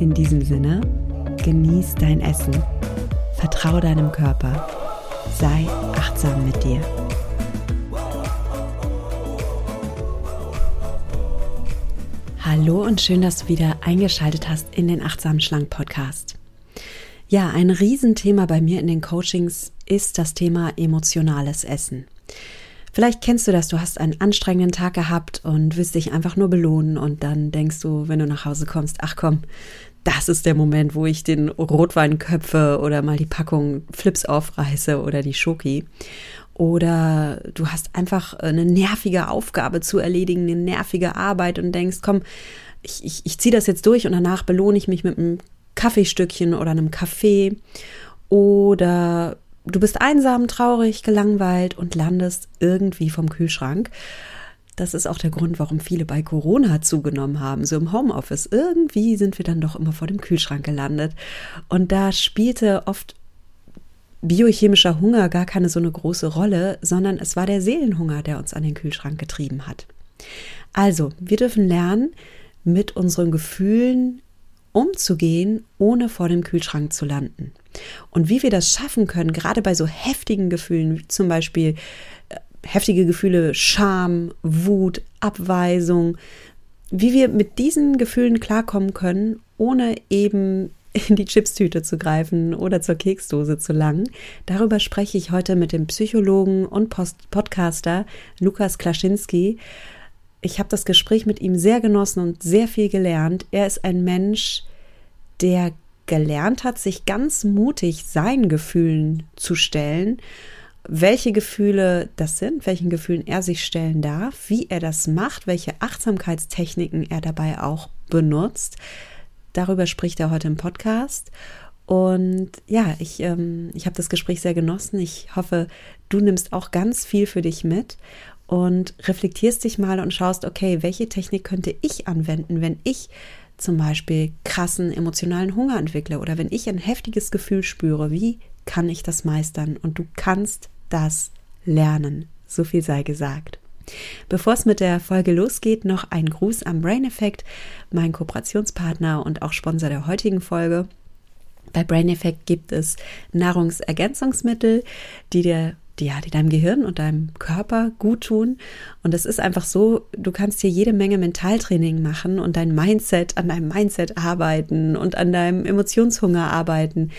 In diesem Sinne, genieß dein Essen, vertraue deinem Körper, sei achtsam mit dir. Hallo und schön, dass du wieder eingeschaltet hast in den Achtsamen Schlank Podcast. Ja, ein Riesenthema bei mir in den Coachings ist das Thema emotionales Essen. Vielleicht kennst du das, du hast einen anstrengenden Tag gehabt und willst dich einfach nur belohnen und dann denkst du, wenn du nach Hause kommst, ach komm, das ist der Moment, wo ich den Rotwein köpfe oder mal die Packung Flips aufreiße oder die Schoki. Oder du hast einfach eine nervige Aufgabe zu erledigen, eine nervige Arbeit und denkst, komm, ich, ich, ich ziehe das jetzt durch und danach belohne ich mich mit einem Kaffeestückchen oder einem Kaffee. Oder du bist einsam, traurig, gelangweilt und landest irgendwie vom Kühlschrank. Das ist auch der Grund, warum viele bei Corona zugenommen haben, so im Homeoffice. Irgendwie sind wir dann doch immer vor dem Kühlschrank gelandet. Und da spielte oft biochemischer Hunger gar keine so eine große Rolle, sondern es war der Seelenhunger, der uns an den Kühlschrank getrieben hat. Also, wir dürfen lernen, mit unseren Gefühlen umzugehen, ohne vor dem Kühlschrank zu landen. Und wie wir das schaffen können, gerade bei so heftigen Gefühlen, wie zum Beispiel äh, heftige Gefühle, Scham, Wut, Abweisung, wie wir mit diesen Gefühlen klarkommen können, ohne eben in die Chipstüte zu greifen oder zur Keksdose zu langen. Darüber spreche ich heute mit dem Psychologen und Post Podcaster Lukas Klaschinski. Ich habe das Gespräch mit ihm sehr genossen und sehr viel gelernt. Er ist ein Mensch, der gelernt hat, sich ganz mutig seinen Gefühlen zu stellen, welche Gefühle das sind, welchen Gefühlen er sich stellen darf, wie er das macht, welche Achtsamkeitstechniken er dabei auch benutzt. Darüber spricht er heute im Podcast. Und ja, ich, ähm, ich habe das Gespräch sehr genossen. Ich hoffe, du nimmst auch ganz viel für dich mit und reflektierst dich mal und schaust, okay, welche Technik könnte ich anwenden, wenn ich zum Beispiel krassen emotionalen Hunger entwickle oder wenn ich ein heftiges Gefühl spüre, wie kann ich das meistern? Und du kannst das lernen. So viel sei gesagt. Bevor es mit der Folge losgeht, noch ein Gruß am Brain Effect, mein Kooperationspartner und auch Sponsor der heutigen Folge. Bei Brain Effect gibt es Nahrungsergänzungsmittel, die dir die, ja, die deinem Gehirn und deinem Körper gut tun. Und es ist einfach so, du kannst hier jede Menge Mentaltraining machen und dein Mindset, an deinem Mindset arbeiten und an deinem Emotionshunger arbeiten.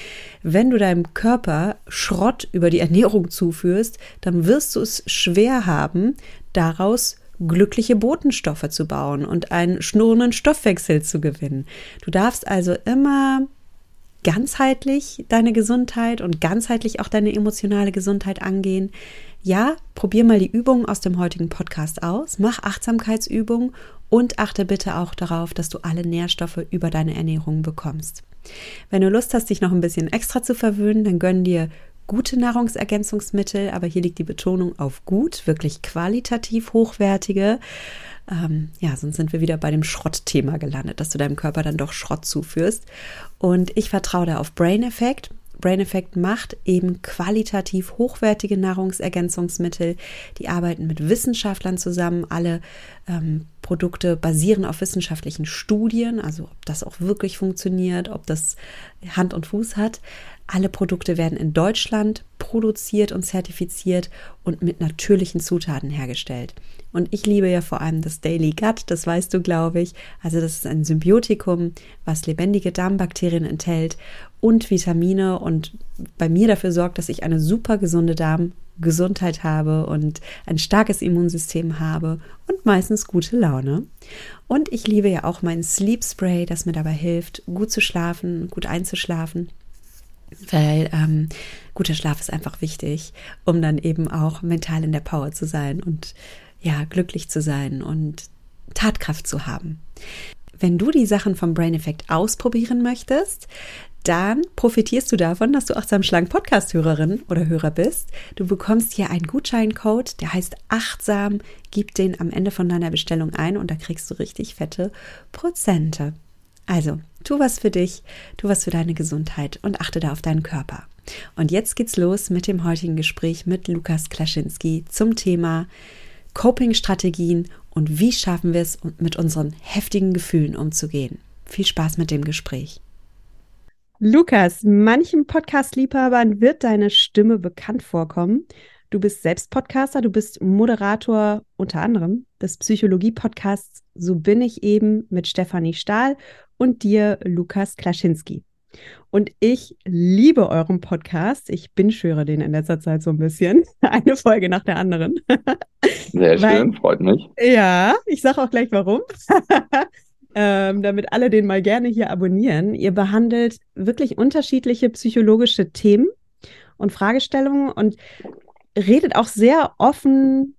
Wenn du deinem Körper Schrott über die Ernährung zuführst, dann wirst du es schwer haben, daraus glückliche Botenstoffe zu bauen und einen schnurrenden Stoffwechsel zu gewinnen. Du darfst also immer ganzheitlich deine Gesundheit und ganzheitlich auch deine emotionale Gesundheit angehen. Ja, probier mal die Übungen aus dem heutigen Podcast aus, mach Achtsamkeitsübungen und achte bitte auch darauf, dass du alle Nährstoffe über deine Ernährung bekommst. Wenn du Lust hast, dich noch ein bisschen extra zu verwöhnen, dann gönn dir gute Nahrungsergänzungsmittel, aber hier liegt die Betonung auf gut, wirklich qualitativ hochwertige ähm, ja, sonst sind wir wieder bei dem Schrottthema gelandet, dass du deinem Körper dann doch Schrott zuführst. Und ich vertraue da auf Brain Effect. Brain Effect macht eben qualitativ hochwertige Nahrungsergänzungsmittel. Die arbeiten mit Wissenschaftlern zusammen. Alle ähm, Produkte basieren auf wissenschaftlichen Studien, also ob das auch wirklich funktioniert, ob das Hand und Fuß hat. Alle Produkte werden in Deutschland produziert und zertifiziert und mit natürlichen Zutaten hergestellt. Und ich liebe ja vor allem das Daily Gut, das weißt du, glaube ich. Also das ist ein Symbiotikum, was lebendige Darmbakterien enthält und Vitamine und bei mir dafür sorgt, dass ich eine super gesunde Darmgesundheit habe und ein starkes Immunsystem habe und meistens gute Laune. Und ich liebe ja auch mein Sleep Spray, das mir dabei hilft, gut zu schlafen, gut einzuschlafen weil ähm, guter Schlaf ist einfach wichtig, um dann eben auch mental in der Power zu sein und ja, glücklich zu sein und Tatkraft zu haben. wenn du die Sachen vom Brain Effect ausprobieren möchtest, dann profitierst du davon, dass du achtsam schlank Podcast-Hörerin oder Hörer bist. Du bekommst hier einen Gutscheincode, der heißt achtsam. Gib den am Ende von deiner Bestellung ein und da kriegst du richtig fette Prozente. Also, tu was für dich, tu was für deine Gesundheit und achte da auf deinen Körper. Und jetzt geht's los mit dem heutigen Gespräch mit Lukas Klaschinski zum Thema Coping-Strategien und wie schaffen wir es, mit unseren heftigen Gefühlen umzugehen. Viel Spaß mit dem Gespräch. Lukas, manchen Podcast-Liebhabern wird deine Stimme bekannt vorkommen. Du bist selbst Podcaster, du bist Moderator unter anderem des Psychologie-Podcasts So bin ich eben mit Stefanie Stahl und dir, Lukas Klaschinski. Und ich liebe euren Podcast. Ich bin schwöre den in letzter Zeit so ein bisschen. Eine Folge nach der anderen. Sehr Weil, schön, freut mich. Ja, ich sage auch gleich warum ähm, damit alle den mal gerne hier abonnieren. Ihr behandelt wirklich unterschiedliche psychologische Themen und Fragestellungen und redet auch sehr offen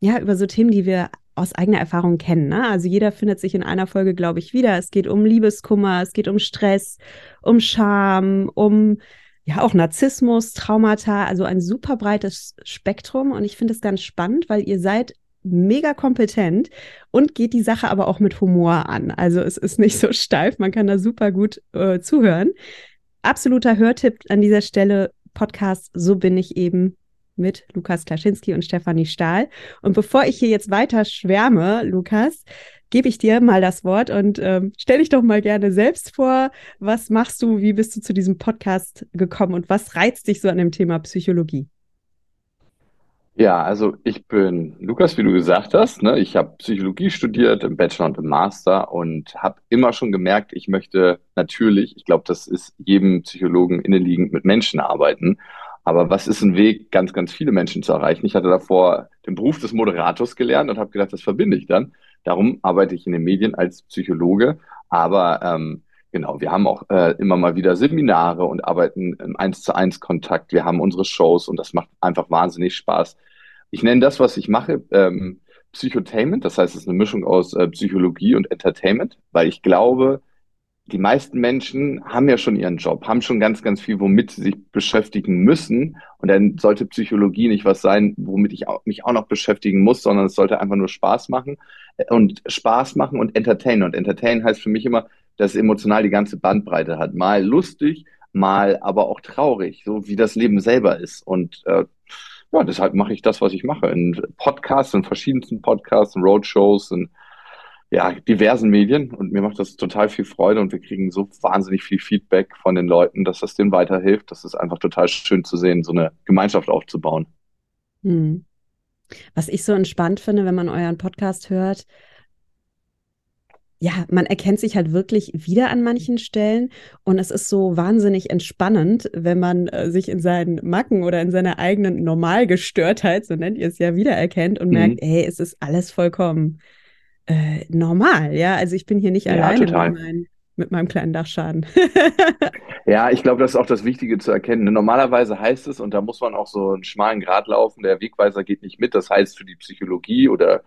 ja, über so Themen, die wir aus eigener Erfahrung kennen. Ne? Also jeder findet sich in einer Folge, glaube ich, wieder. Es geht um Liebeskummer, es geht um Stress, um Scham, um ja auch Narzissmus, Traumata, also ein super breites Spektrum. Und ich finde es ganz spannend, weil ihr seid mega kompetent und geht die Sache aber auch mit Humor an. Also es ist nicht so steif, man kann da super gut äh, zuhören. Absoluter Hörtipp an dieser Stelle, Podcast So bin ich eben mit Lukas Klaschinski und Stefanie Stahl. Und bevor ich hier jetzt weiter schwärme, Lukas, gebe ich dir mal das Wort und ähm, stell dich doch mal gerne selbst vor. Was machst du? Wie bist du zu diesem Podcast gekommen und was reizt dich so an dem Thema Psychologie? Ja, also ich bin Lukas, wie du gesagt hast. Ne? Ich habe Psychologie studiert im Bachelor und im Master und habe immer schon gemerkt, ich möchte natürlich, ich glaube, das ist jedem Psychologen innenliegend mit Menschen arbeiten. Aber was ist ein Weg, ganz, ganz viele Menschen zu erreichen? Ich hatte davor den Beruf des Moderators gelernt und habe gedacht, das verbinde ich dann. Darum arbeite ich in den Medien als Psychologe. Aber ähm, Genau, wir haben auch äh, immer mal wieder Seminare und arbeiten im Eins zu eins Kontakt. Wir haben unsere Shows und das macht einfach wahnsinnig Spaß. Ich nenne das, was ich mache, ähm, Psychotainment. Das heißt, es ist eine Mischung aus äh, Psychologie und Entertainment, weil ich glaube, die meisten Menschen haben ja schon ihren Job, haben schon ganz, ganz viel, womit sie sich beschäftigen müssen. Und dann sollte Psychologie nicht was sein, womit ich auch, mich auch noch beschäftigen muss, sondern es sollte einfach nur Spaß machen und Spaß machen und entertainen. Und entertainen heißt für mich immer, dass emotional die ganze Bandbreite hat. Mal lustig, mal aber auch traurig, so wie das Leben selber ist. Und äh, ja, deshalb mache ich das, was ich mache. In Podcasts, in verschiedensten Podcasts, in Roadshows, in ja, diversen Medien. Und mir macht das total viel Freude und wir kriegen so wahnsinnig viel Feedback von den Leuten, dass das denen weiterhilft. Das ist einfach total schön zu sehen, so eine Gemeinschaft aufzubauen. Hm. Was ich so entspannt finde, wenn man euren Podcast hört, ja, man erkennt sich halt wirklich wieder an manchen Stellen und es ist so wahnsinnig entspannend, wenn man äh, sich in seinen Macken oder in seiner eigenen Normalgestörtheit, so nennt ihr es ja, wiedererkennt und mhm. merkt, hey, es ist alles vollkommen äh, normal, ja. Also ich bin hier nicht ja, alleine mit, mein, mit, meinem kleinen Dachschaden. ja, ich glaube, das ist auch das Wichtige zu erkennen. Normalerweise heißt es, und da muss man auch so einen schmalen Grat laufen, der Wegweiser geht nicht mit. Das heißt für die Psychologie oder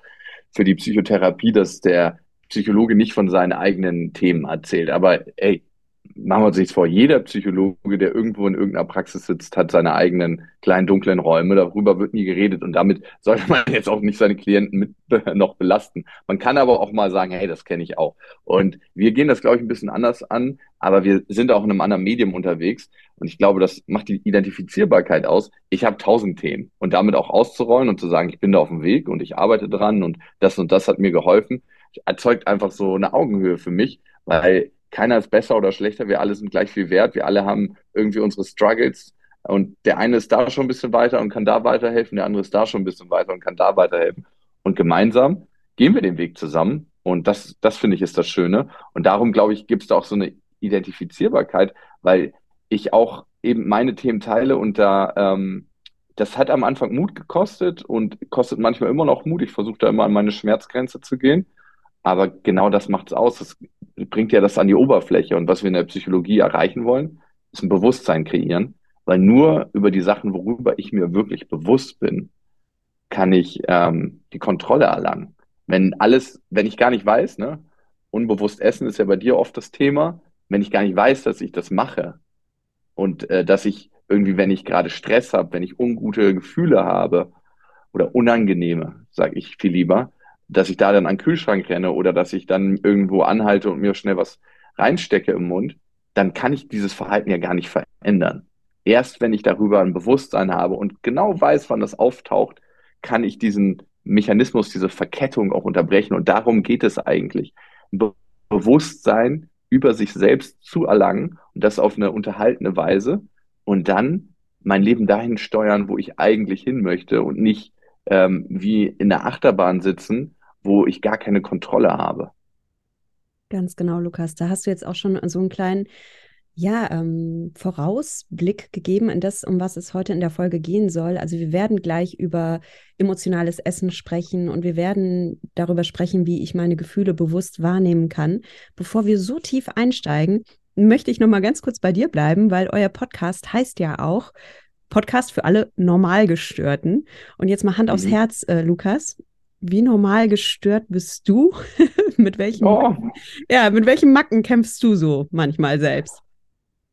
für die Psychotherapie, dass der Psychologe nicht von seinen eigenen Themen erzählt. Aber ey, machen wir uns nichts vor, jeder Psychologe, der irgendwo in irgendeiner Praxis sitzt, hat seine eigenen kleinen dunklen Räume. Darüber wird nie geredet und damit sollte man jetzt auch nicht seine Klienten mit noch belasten. Man kann aber auch mal sagen, hey, das kenne ich auch. Und wir gehen das, glaube ich, ein bisschen anders an, aber wir sind auch in einem anderen Medium unterwegs. Und ich glaube, das macht die Identifizierbarkeit aus. Ich habe tausend Themen und damit auch auszurollen und zu sagen, ich bin da auf dem Weg und ich arbeite dran und das und das hat mir geholfen erzeugt einfach so eine Augenhöhe für mich, weil keiner ist besser oder schlechter, wir alle sind gleich viel wert, wir alle haben irgendwie unsere Struggles und der eine ist da schon ein bisschen weiter und kann da weiterhelfen, der andere ist da schon ein bisschen weiter und kann da weiterhelfen. Und gemeinsam gehen wir den Weg zusammen und das, das finde ich ist das Schöne. Und darum, glaube ich, gibt es da auch so eine Identifizierbarkeit, weil ich auch eben meine Themen teile und da ähm, das hat am Anfang Mut gekostet und kostet manchmal immer noch Mut. Ich versuche da immer an meine Schmerzgrenze zu gehen. Aber genau das macht es aus. Das bringt ja das an die Oberfläche. Und was wir in der Psychologie erreichen wollen, ist ein Bewusstsein kreieren. Weil nur über die Sachen, worüber ich mir wirklich bewusst bin, kann ich ähm, die Kontrolle erlangen. Wenn alles, wenn ich gar nicht weiß, ne, unbewusst essen ist ja bei dir oft das Thema, wenn ich gar nicht weiß, dass ich das mache und äh, dass ich irgendwie, wenn ich gerade Stress habe, wenn ich ungute Gefühle habe oder unangenehme, sage ich viel lieber, dass ich da dann an den Kühlschrank renne oder dass ich dann irgendwo anhalte und mir schnell was reinstecke im Mund, dann kann ich dieses Verhalten ja gar nicht verändern. Erst wenn ich darüber ein Bewusstsein habe und genau weiß, wann das auftaucht, kann ich diesen Mechanismus, diese Verkettung auch unterbrechen. Und darum geht es eigentlich. Be Bewusstsein über sich selbst zu erlangen und das auf eine unterhaltene Weise und dann mein Leben dahin steuern, wo ich eigentlich hin möchte und nicht ähm, wie in der Achterbahn sitzen, wo ich gar keine Kontrolle habe. Ganz genau, Lukas. Da hast du jetzt auch schon so einen kleinen ja, ähm, Vorausblick gegeben in das, um was es heute in der Folge gehen soll. Also wir werden gleich über emotionales Essen sprechen und wir werden darüber sprechen, wie ich meine Gefühle bewusst wahrnehmen kann. Bevor wir so tief einsteigen, möchte ich noch mal ganz kurz bei dir bleiben, weil euer Podcast heißt ja auch Podcast für alle Normalgestörten. Und jetzt mal Hand mhm. aufs Herz, äh, Lukas. Wie normal gestört bist du? mit welchen oh. Macken, ja, mit welchen Macken kämpfst du so manchmal selbst?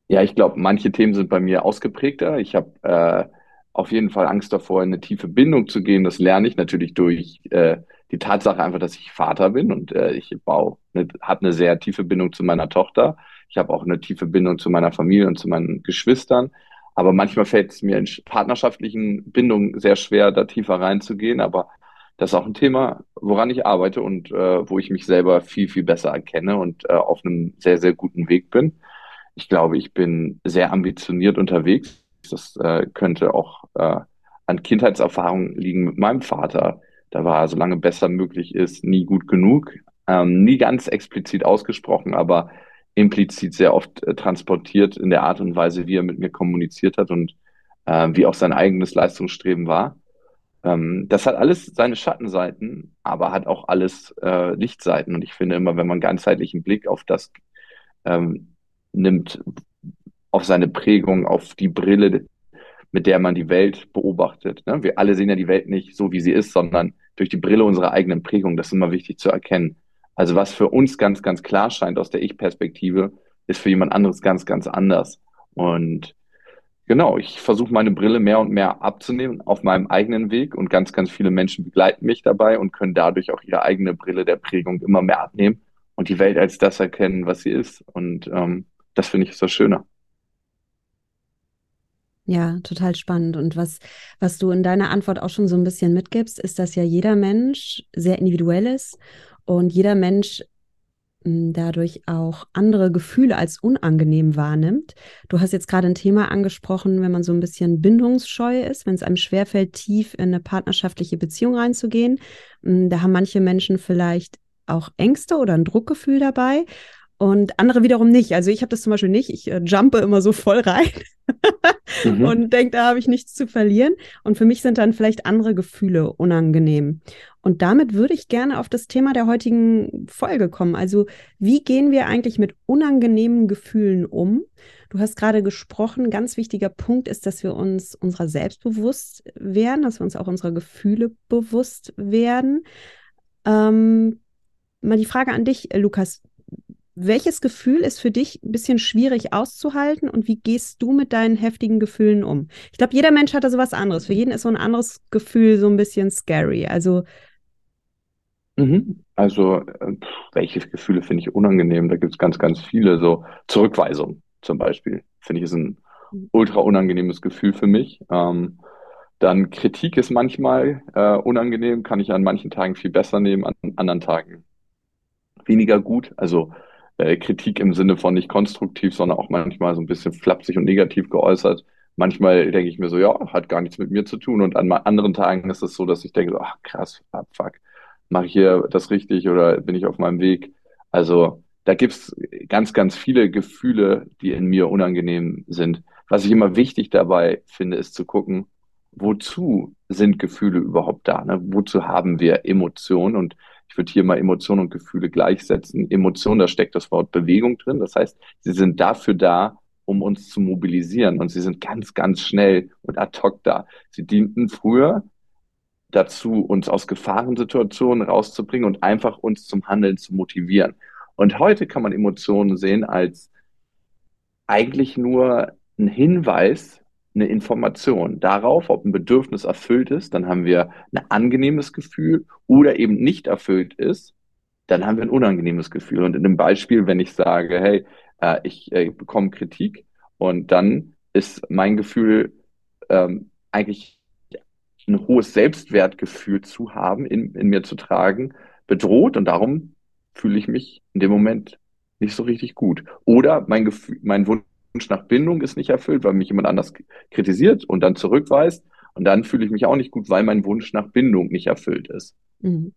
Ja, ich glaube, manche Themen sind bei mir ausgeprägter. Ich habe äh, auf jeden Fall Angst davor, in eine tiefe Bindung zu gehen. Das lerne ich natürlich durch äh, die Tatsache einfach, dass ich Vater bin und äh, ich baue, ne, habe eine sehr tiefe Bindung zu meiner Tochter. Ich habe auch eine tiefe Bindung zu meiner Familie und zu meinen Geschwistern. Aber manchmal fällt es mir in partnerschaftlichen Bindungen sehr schwer, da tiefer reinzugehen. Aber das ist auch ein Thema, woran ich arbeite und äh, wo ich mich selber viel, viel besser erkenne und äh, auf einem sehr, sehr guten Weg bin. Ich glaube, ich bin sehr ambitioniert unterwegs. Das äh, könnte auch äh, an Kindheitserfahrungen liegen mit meinem Vater. Da war, solange besser möglich ist, nie gut genug. Ähm, nie ganz explizit ausgesprochen, aber implizit sehr oft äh, transportiert in der Art und Weise, wie er mit mir kommuniziert hat und äh, wie auch sein eigenes Leistungsstreben war. Ähm, das hat alles seine Schattenseiten, aber hat auch alles äh, Lichtseiten. Und ich finde immer, wenn man ganzheitlichen Blick auf das ähm, nimmt, auf seine Prägung, auf die Brille, mit der man die Welt beobachtet. Ne? Wir alle sehen ja die Welt nicht so, wie sie ist, sondern durch die Brille unserer eigenen Prägung. Das ist immer wichtig zu erkennen. Also was für uns ganz, ganz klar scheint aus der Ich-Perspektive, ist für jemand anderes ganz, ganz anders. Und genau, ich versuche meine Brille mehr und mehr abzunehmen auf meinem eigenen Weg und ganz, ganz viele Menschen begleiten mich dabei und können dadurch auch ihre eigene Brille der Prägung immer mehr abnehmen und die Welt als das erkennen, was sie ist. Und ähm, das finde ich ist das Schöne. Ja, total spannend. Und was, was du in deiner Antwort auch schon so ein bisschen mitgibst, ist, dass ja jeder Mensch sehr individuell ist und jeder Mensch dadurch auch andere Gefühle als unangenehm wahrnimmt. Du hast jetzt gerade ein Thema angesprochen, wenn man so ein bisschen bindungsscheu ist, wenn es einem schwerfällt, tief in eine partnerschaftliche Beziehung reinzugehen. Da haben manche Menschen vielleicht auch Ängste oder ein Druckgefühl dabei und andere wiederum nicht. Also ich habe das zum Beispiel nicht. Ich äh, jumpe immer so voll rein mhm. und denke, da habe ich nichts zu verlieren. Und für mich sind dann vielleicht andere Gefühle unangenehm. Und damit würde ich gerne auf das Thema der heutigen Folge kommen. Also wie gehen wir eigentlich mit unangenehmen Gefühlen um? Du hast gerade gesprochen, ganz wichtiger Punkt ist, dass wir uns unserer selbst bewusst werden, dass wir uns auch unserer Gefühle bewusst werden. Ähm, mal die Frage an dich, Lukas. Welches Gefühl ist für dich ein bisschen schwierig auszuhalten und wie gehst du mit deinen heftigen Gefühlen um? Ich glaube, jeder Mensch hat da so was anderes. Für jeden ist so ein anderes Gefühl so ein bisschen scary. Also Mhm. Also, äh, welche Gefühle finde ich unangenehm? Da gibt es ganz, ganz viele. So Zurückweisung zum Beispiel, finde ich, ist ein mhm. ultra unangenehmes Gefühl für mich. Ähm, dann Kritik ist manchmal äh, unangenehm, kann ich an manchen Tagen viel besser nehmen, an anderen Tagen weniger gut. Also äh, Kritik im Sinne von nicht konstruktiv, sondern auch manchmal so ein bisschen flapsig und negativ geäußert. Manchmal denke ich mir so, ja, hat gar nichts mit mir zu tun. Und an anderen Tagen ist es so, dass ich denke, ach krass, fuck, mache ich hier das richtig oder bin ich auf meinem Weg? Also da gibt's ganz, ganz viele Gefühle, die in mir unangenehm sind. Was ich immer wichtig dabei finde, ist zu gucken, wozu sind Gefühle überhaupt da? Ne? Wozu haben wir Emotionen? Und ich würde hier mal Emotionen und Gefühle gleichsetzen. Emotionen, da steckt das Wort Bewegung drin. Das heißt, sie sind dafür da, um uns zu mobilisieren. Und sie sind ganz, ganz schnell und ad hoc da. Sie dienten früher dazu, uns aus Gefahrensituationen rauszubringen und einfach uns zum Handeln zu motivieren. Und heute kann man Emotionen sehen als eigentlich nur ein Hinweis, eine Information darauf, ob ein Bedürfnis erfüllt ist. Dann haben wir ein angenehmes Gefühl oder eben nicht erfüllt ist. Dann haben wir ein unangenehmes Gefühl. Und in dem Beispiel, wenn ich sage, hey, äh, ich äh, bekomme Kritik und dann ist mein Gefühl ähm, eigentlich ein hohes Selbstwertgefühl zu haben, in, in mir zu tragen, bedroht und darum fühle ich mich in dem Moment nicht so richtig gut. Oder mein Gefühl, mein Wunsch nach Bindung ist nicht erfüllt, weil mich jemand anders kritisiert und dann zurückweist. Und dann fühle ich mich auch nicht gut, weil mein Wunsch nach Bindung nicht erfüllt ist. Mhm.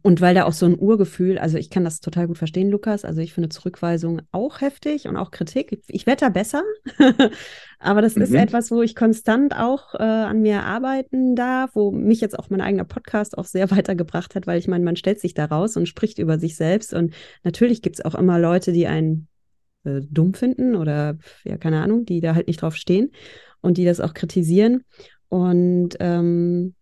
Und weil da auch so ein Urgefühl, also ich kann das total gut verstehen, Lukas. Also ich finde Zurückweisung auch heftig und auch Kritik. Ich werde da besser, aber das mhm. ist etwas, wo ich konstant auch äh, an mir arbeiten darf, wo mich jetzt auch mein eigener Podcast auch sehr weitergebracht hat, weil ich meine, man stellt sich da raus und spricht über sich selbst. Und natürlich gibt es auch immer Leute, die einen äh, dumm finden oder ja, keine Ahnung, die da halt nicht drauf stehen und die das auch kritisieren. Und ähm,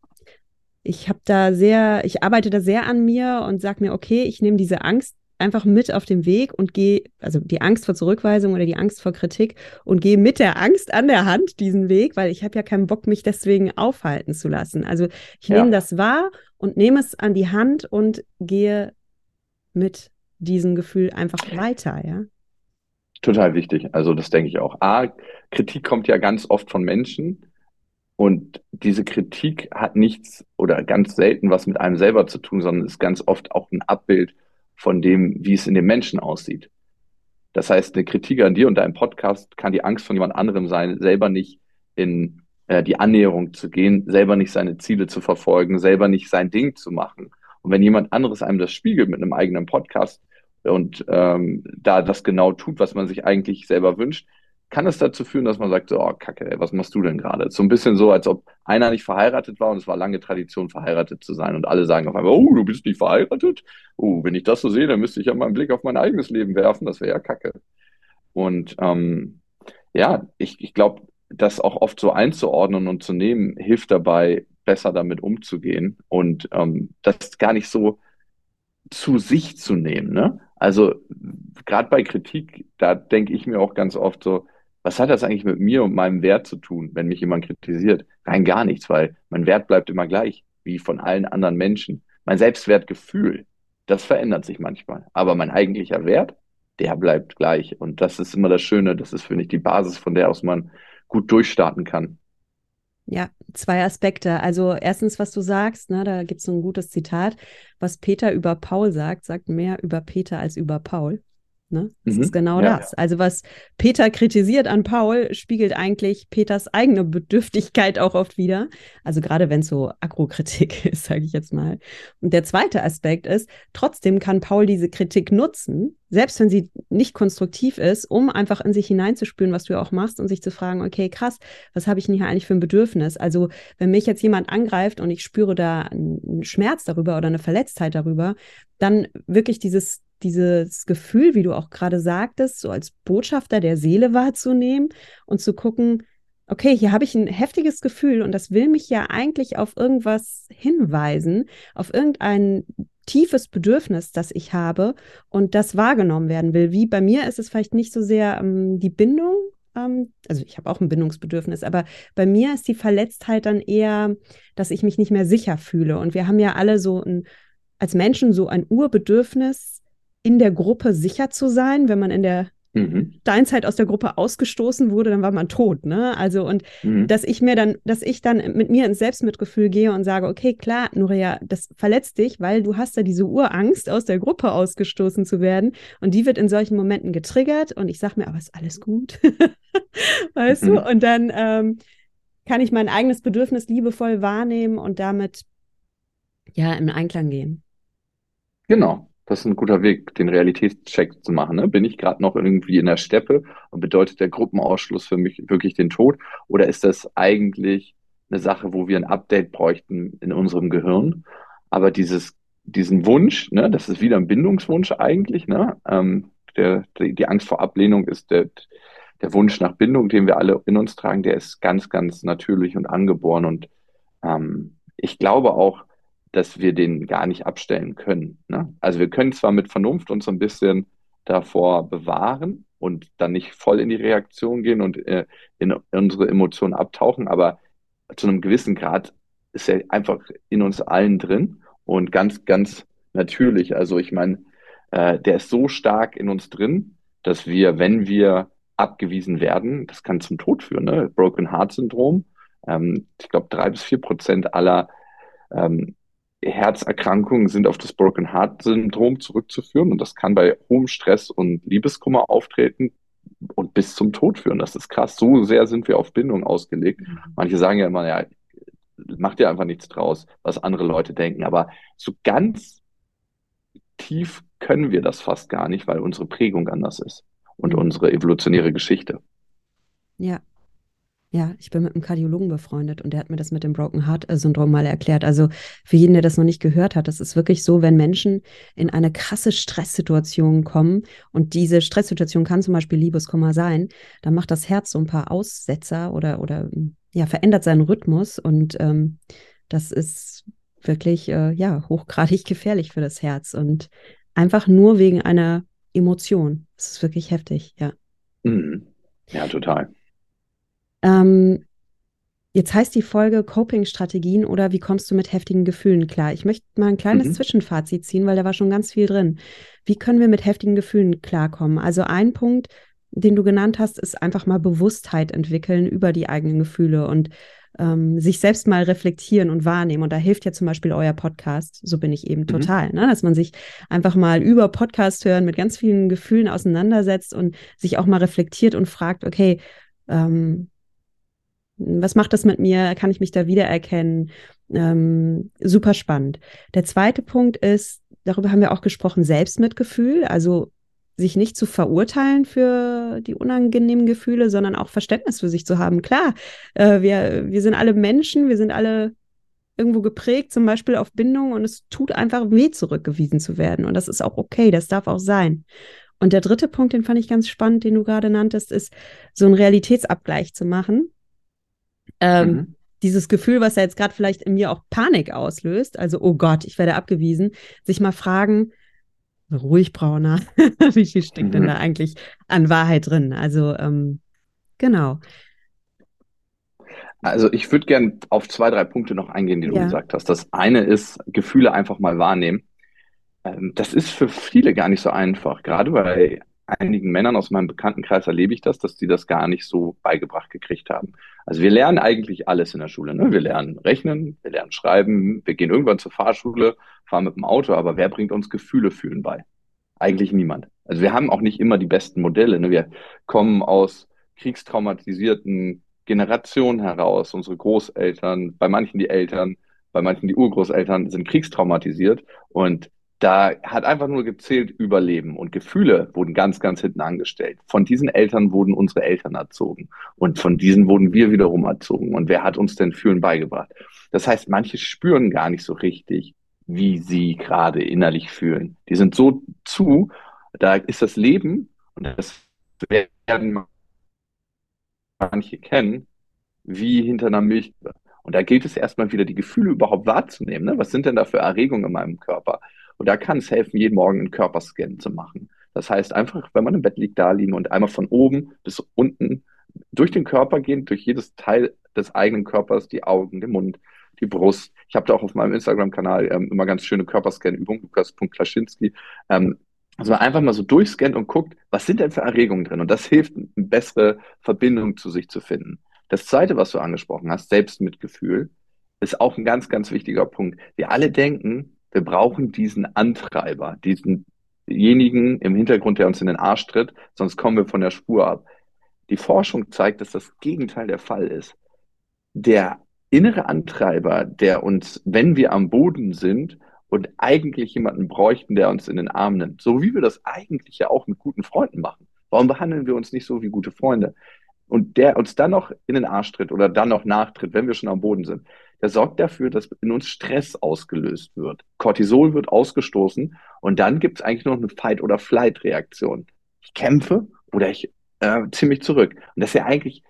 ich habe da sehr, ich arbeite da sehr an mir und sage mir, okay, ich nehme diese Angst einfach mit auf dem Weg und gehe, also die Angst vor Zurückweisung oder die Angst vor Kritik und gehe mit der Angst an der Hand diesen Weg, weil ich habe ja keinen Bock, mich deswegen aufhalten zu lassen. Also ich ja. nehme das wahr und nehme es an die Hand und gehe mit diesem Gefühl einfach weiter, ja. Total wichtig. Also das denke ich auch. A, Kritik kommt ja ganz oft von Menschen, und diese Kritik hat nichts oder ganz selten was mit einem selber zu tun, sondern ist ganz oft auch ein Abbild von dem, wie es in dem Menschen aussieht. Das heißt, eine Kritik an dir und deinem Podcast kann die Angst von jemand anderem sein, selber nicht in äh, die Annäherung zu gehen, selber nicht seine Ziele zu verfolgen, selber nicht sein Ding zu machen. Und wenn jemand anderes einem das spiegelt mit einem eigenen Podcast und ähm, da das genau tut, was man sich eigentlich selber wünscht, kann es dazu führen, dass man sagt, so, oh, Kacke, ey, was machst du denn gerade? So ein bisschen so, als ob einer nicht verheiratet war und es war lange Tradition, verheiratet zu sein. Und alle sagen auf einmal, oh, du bist nicht verheiratet? Oh, wenn ich das so sehe, dann müsste ich ja mal einen Blick auf mein eigenes Leben werfen. Das wäre ja Kacke. Und ähm, ja, ich, ich glaube, das auch oft so einzuordnen und zu nehmen, hilft dabei, besser damit umzugehen und ähm, das gar nicht so zu sich zu nehmen. Ne? Also gerade bei Kritik, da denke ich mir auch ganz oft so, was hat das eigentlich mit mir und meinem Wert zu tun, wenn mich jemand kritisiert? Rein gar nichts, weil mein Wert bleibt immer gleich, wie von allen anderen Menschen. Mein Selbstwertgefühl, das verändert sich manchmal. Aber mein eigentlicher Wert, der bleibt gleich. Und das ist immer das Schöne, das ist, finde ich, die Basis, von der aus man gut durchstarten kann. Ja, zwei Aspekte. Also erstens, was du sagst, ne, da gibt es so ein gutes Zitat, was Peter über Paul sagt, sagt mehr über Peter als über Paul. Ne? Das mhm. ist genau ja, das. Also was Peter kritisiert an Paul, spiegelt eigentlich Peters eigene Bedürftigkeit auch oft wieder. Also gerade wenn es so Agrokritik ist, sage ich jetzt mal. Und der zweite Aspekt ist, trotzdem kann Paul diese Kritik nutzen, selbst wenn sie nicht konstruktiv ist, um einfach in sich hineinzuspüren, was du ja auch machst und sich zu fragen, okay, krass, was habe ich denn hier eigentlich für ein Bedürfnis? Also wenn mich jetzt jemand angreift und ich spüre da einen Schmerz darüber oder eine Verletztheit darüber, dann wirklich dieses dieses Gefühl, wie du auch gerade sagtest, so als Botschafter der Seele wahrzunehmen und zu gucken, okay, hier habe ich ein heftiges Gefühl und das will mich ja eigentlich auf irgendwas hinweisen, auf irgendein tiefes Bedürfnis, das ich habe und das wahrgenommen werden will. Wie bei mir ist es vielleicht nicht so sehr ähm, die Bindung, ähm, also ich habe auch ein Bindungsbedürfnis, aber bei mir ist die Verletztheit dann eher, dass ich mich nicht mehr sicher fühle. Und wir haben ja alle so ein, als Menschen so ein Urbedürfnis, in der Gruppe sicher zu sein. Wenn man in der mhm. Steinzeit aus der Gruppe ausgestoßen wurde, dann war man tot, ne? Also und mhm. dass ich mir dann, dass ich dann mit mir ins Selbstmitgefühl gehe und sage, okay, klar, Nuria, das verletzt dich, weil du hast ja diese Urangst, aus der Gruppe ausgestoßen zu werden und die wird in solchen Momenten getriggert und ich sage mir, aber ist alles gut, weißt mhm. du? Und dann ähm, kann ich mein eigenes Bedürfnis liebevoll wahrnehmen und damit ja im Einklang gehen. Genau. Das ist ein guter Weg, den Realitätscheck zu machen. Ne? Bin ich gerade noch irgendwie in der Steppe und bedeutet der Gruppenausschluss für mich wirklich den Tod? Oder ist das eigentlich eine Sache, wo wir ein Update bräuchten in unserem Gehirn? Aber dieses, diesen Wunsch, ne, das ist wieder ein Bindungswunsch eigentlich. Ne? Ähm, der, die, die Angst vor Ablehnung ist der, der Wunsch nach Bindung, den wir alle in uns tragen, der ist ganz, ganz natürlich und angeboren. Und ähm, ich glaube auch, dass wir den gar nicht abstellen können. Ne? Also wir können zwar mit Vernunft uns so ein bisschen davor bewahren und dann nicht voll in die Reaktion gehen und äh, in unsere Emotionen abtauchen, aber zu einem gewissen Grad ist er einfach in uns allen drin und ganz, ganz natürlich. Also ich meine, äh, der ist so stark in uns drin, dass wir, wenn wir abgewiesen werden, das kann zum Tod führen, ne? Broken Heart Syndrom. Ähm, ich glaube, drei bis vier Prozent aller ähm, Herzerkrankungen sind auf das Broken Heart Syndrom zurückzuführen und das kann bei hohem Stress und Liebeskummer auftreten und bis zum Tod führen. Das ist krass. So sehr sind wir auf Bindung ausgelegt. Mhm. Manche sagen ja immer, ja, macht ja einfach nichts draus, was andere Leute denken. Aber so ganz tief können wir das fast gar nicht, weil unsere Prägung anders ist und mhm. unsere evolutionäre Geschichte. Ja, ja, ich bin mit einem Kardiologen befreundet und der hat mir das mit dem Broken Heart Syndrom mal erklärt. Also für jeden, der das noch nicht gehört hat, das ist wirklich so, wenn Menschen in eine krasse Stresssituation kommen und diese Stresssituation kann zum Beispiel Liebeskummer sein, dann macht das Herz so ein paar Aussetzer oder, oder ja, verändert seinen Rhythmus und ähm, das ist wirklich äh, ja hochgradig gefährlich für das Herz und einfach nur wegen einer Emotion. Das ist wirklich heftig, ja. Mhm. Ja, total. Ähm, jetzt heißt die Folge Coping-Strategien oder wie kommst du mit heftigen Gefühlen klar? Ich möchte mal ein kleines mhm. Zwischenfazit ziehen, weil da war schon ganz viel drin. Wie können wir mit heftigen Gefühlen klarkommen? Also ein Punkt, den du genannt hast, ist einfach mal Bewusstheit entwickeln über die eigenen Gefühle und ähm, sich selbst mal reflektieren und wahrnehmen. Und da hilft ja zum Beispiel euer Podcast, so bin ich eben mhm. total, ne? dass man sich einfach mal über Podcast hören mit ganz vielen Gefühlen auseinandersetzt und sich auch mal reflektiert und fragt, okay, ähm, was macht das mit mir? Kann ich mich da wiedererkennen? Ähm, super spannend. Der zweite Punkt ist, darüber haben wir auch gesprochen, Selbstmitgefühl, also sich nicht zu verurteilen für die unangenehmen Gefühle, sondern auch Verständnis für sich zu haben. Klar, äh, wir, wir sind alle Menschen, wir sind alle irgendwo geprägt, zum Beispiel auf Bindung, und es tut einfach weh, zurückgewiesen zu werden. Und das ist auch okay, das darf auch sein. Und der dritte Punkt, den fand ich ganz spannend, den du gerade nanntest, ist, so einen Realitätsabgleich zu machen ähm, mhm. Dieses Gefühl, was ja jetzt gerade vielleicht in mir auch Panik auslöst, also oh Gott, ich werde abgewiesen, sich mal fragen, ruhig brauner, wie viel steckt mhm. denn da eigentlich an Wahrheit drin? Also ähm, genau. Also ich würde gerne auf zwei, drei Punkte noch eingehen, die du ja. gesagt hast. Das eine ist, Gefühle einfach mal wahrnehmen. Ähm, das ist für viele gar nicht so einfach, gerade bei einigen Männern aus meinem Bekanntenkreis erlebe ich das, dass die das gar nicht so beigebracht gekriegt haben. Also wir lernen eigentlich alles in der Schule. Ne? Wir lernen rechnen, wir lernen schreiben, wir gehen irgendwann zur Fahrschule, fahren mit dem Auto, aber wer bringt uns Gefühle fühlen bei? Eigentlich niemand. Also wir haben auch nicht immer die besten Modelle. Ne? Wir kommen aus kriegstraumatisierten Generationen heraus. Unsere Großeltern, bei manchen die Eltern, bei manchen die Urgroßeltern sind kriegstraumatisiert und da hat einfach nur gezählt Überleben und Gefühle wurden ganz, ganz hinten angestellt. Von diesen Eltern wurden unsere Eltern erzogen und von diesen wurden wir wiederum erzogen. Und wer hat uns denn Fühlen beigebracht? Das heißt, manche spüren gar nicht so richtig, wie sie gerade innerlich fühlen. Die sind so zu, da ist das Leben, und das werden manche kennen, wie hinter einer Milch. Und da gilt es erstmal wieder, die Gefühle überhaupt wahrzunehmen. Ne? Was sind denn da für Erregungen in meinem Körper? Und da kann es helfen, jeden Morgen einen Körperscan zu machen. Das heißt einfach, wenn man im Bett liegt, da liegen und einmal von oben bis unten durch den Körper gehen, durch jedes Teil des eigenen Körpers, die Augen, den Mund, die Brust. Ich habe da auch auf meinem Instagram-Kanal ähm, immer ganz schöne Körperscan-Übungen, Lukas.klaschinski. Ähm, also man einfach mal so durchscannt und guckt, was sind denn für Erregungen drin? Und das hilft, eine bessere Verbindung zu sich zu finden. Das zweite, was du angesprochen hast, Selbstmitgefühl, ist auch ein ganz, ganz wichtiger Punkt. Wir alle denken, wir brauchen diesen Antreiber, diesenjenigen im Hintergrund, der uns in den Arsch tritt, sonst kommen wir von der Spur ab. Die Forschung zeigt, dass das Gegenteil der Fall ist. Der innere Antreiber, der uns, wenn wir am Boden sind und eigentlich jemanden bräuchten, der uns in den Arm nimmt, so wie wir das eigentlich ja auch mit guten Freunden machen. Warum behandeln wir uns nicht so wie gute Freunde? Und der uns dann noch in den Arsch tritt oder dann noch nachtritt, wenn wir schon am Boden sind, der sorgt dafür, dass in uns Stress ausgelöst wird. Cortisol wird ausgestoßen und dann gibt es eigentlich noch eine Fight- oder Flight-Reaktion. Ich kämpfe oder ich äh, ziehe mich zurück. Und das ist ja eigentlich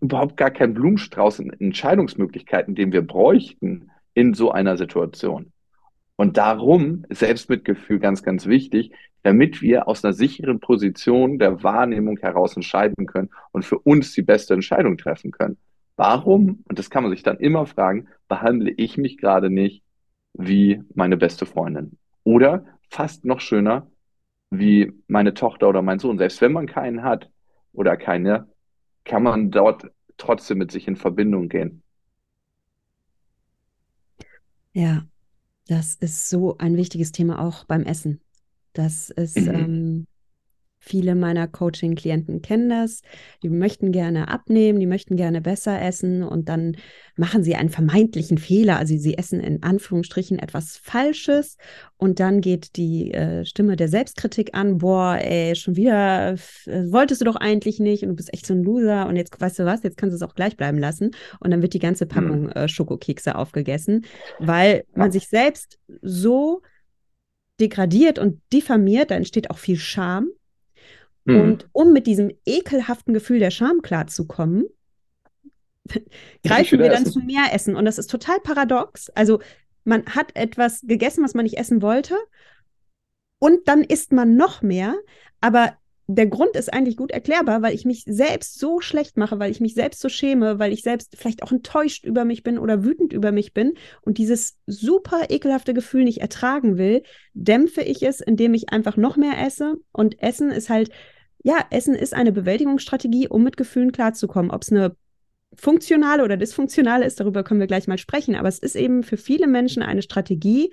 überhaupt gar kein Blumenstrauß in Entscheidungsmöglichkeiten, den wir bräuchten in so einer Situation. Und darum ist Selbstmitgefühl ganz, ganz wichtig, damit wir aus einer sicheren Position der Wahrnehmung heraus entscheiden können und für uns die beste Entscheidung treffen können. Warum, und das kann man sich dann immer fragen, behandle ich mich gerade nicht wie meine beste Freundin? Oder fast noch schöner, wie meine Tochter oder mein Sohn. Selbst wenn man keinen hat oder keine, kann man dort trotzdem mit sich in Verbindung gehen. Ja, das ist so ein wichtiges Thema auch beim Essen. Das ist mhm. ähm, Viele meiner Coaching-Klienten kennen das. Die möchten gerne abnehmen, die möchten gerne besser essen und dann machen sie einen vermeintlichen Fehler. Also sie essen in Anführungsstrichen etwas Falsches und dann geht die äh, Stimme der Selbstkritik an. Boah, ey, schon wieder äh, wolltest du doch eigentlich nicht und du bist echt so ein Loser und jetzt weißt du was, jetzt kannst du es auch gleich bleiben lassen und dann wird die ganze Packung mhm. äh, Schokokekse aufgegessen, weil man sich selbst so degradiert und diffamiert, da entsteht auch viel Scham Mhm. Und um mit diesem ekelhaften Gefühl der Scham klarzukommen, greifen wir dann essen. zu mehr Essen. Und das ist total paradox. Also man hat etwas gegessen, was man nicht essen wollte. Und dann isst man noch mehr. Aber der Grund ist eigentlich gut erklärbar, weil ich mich selbst so schlecht mache, weil ich mich selbst so schäme, weil ich selbst vielleicht auch enttäuscht über mich bin oder wütend über mich bin und dieses super ekelhafte Gefühl nicht ertragen will, dämpfe ich es, indem ich einfach noch mehr esse. Und Essen ist halt ja, Essen ist eine Bewältigungsstrategie, um mit Gefühlen klarzukommen. Ob es eine funktionale oder dysfunktionale ist, darüber können wir gleich mal sprechen. Aber es ist eben für viele Menschen eine Strategie,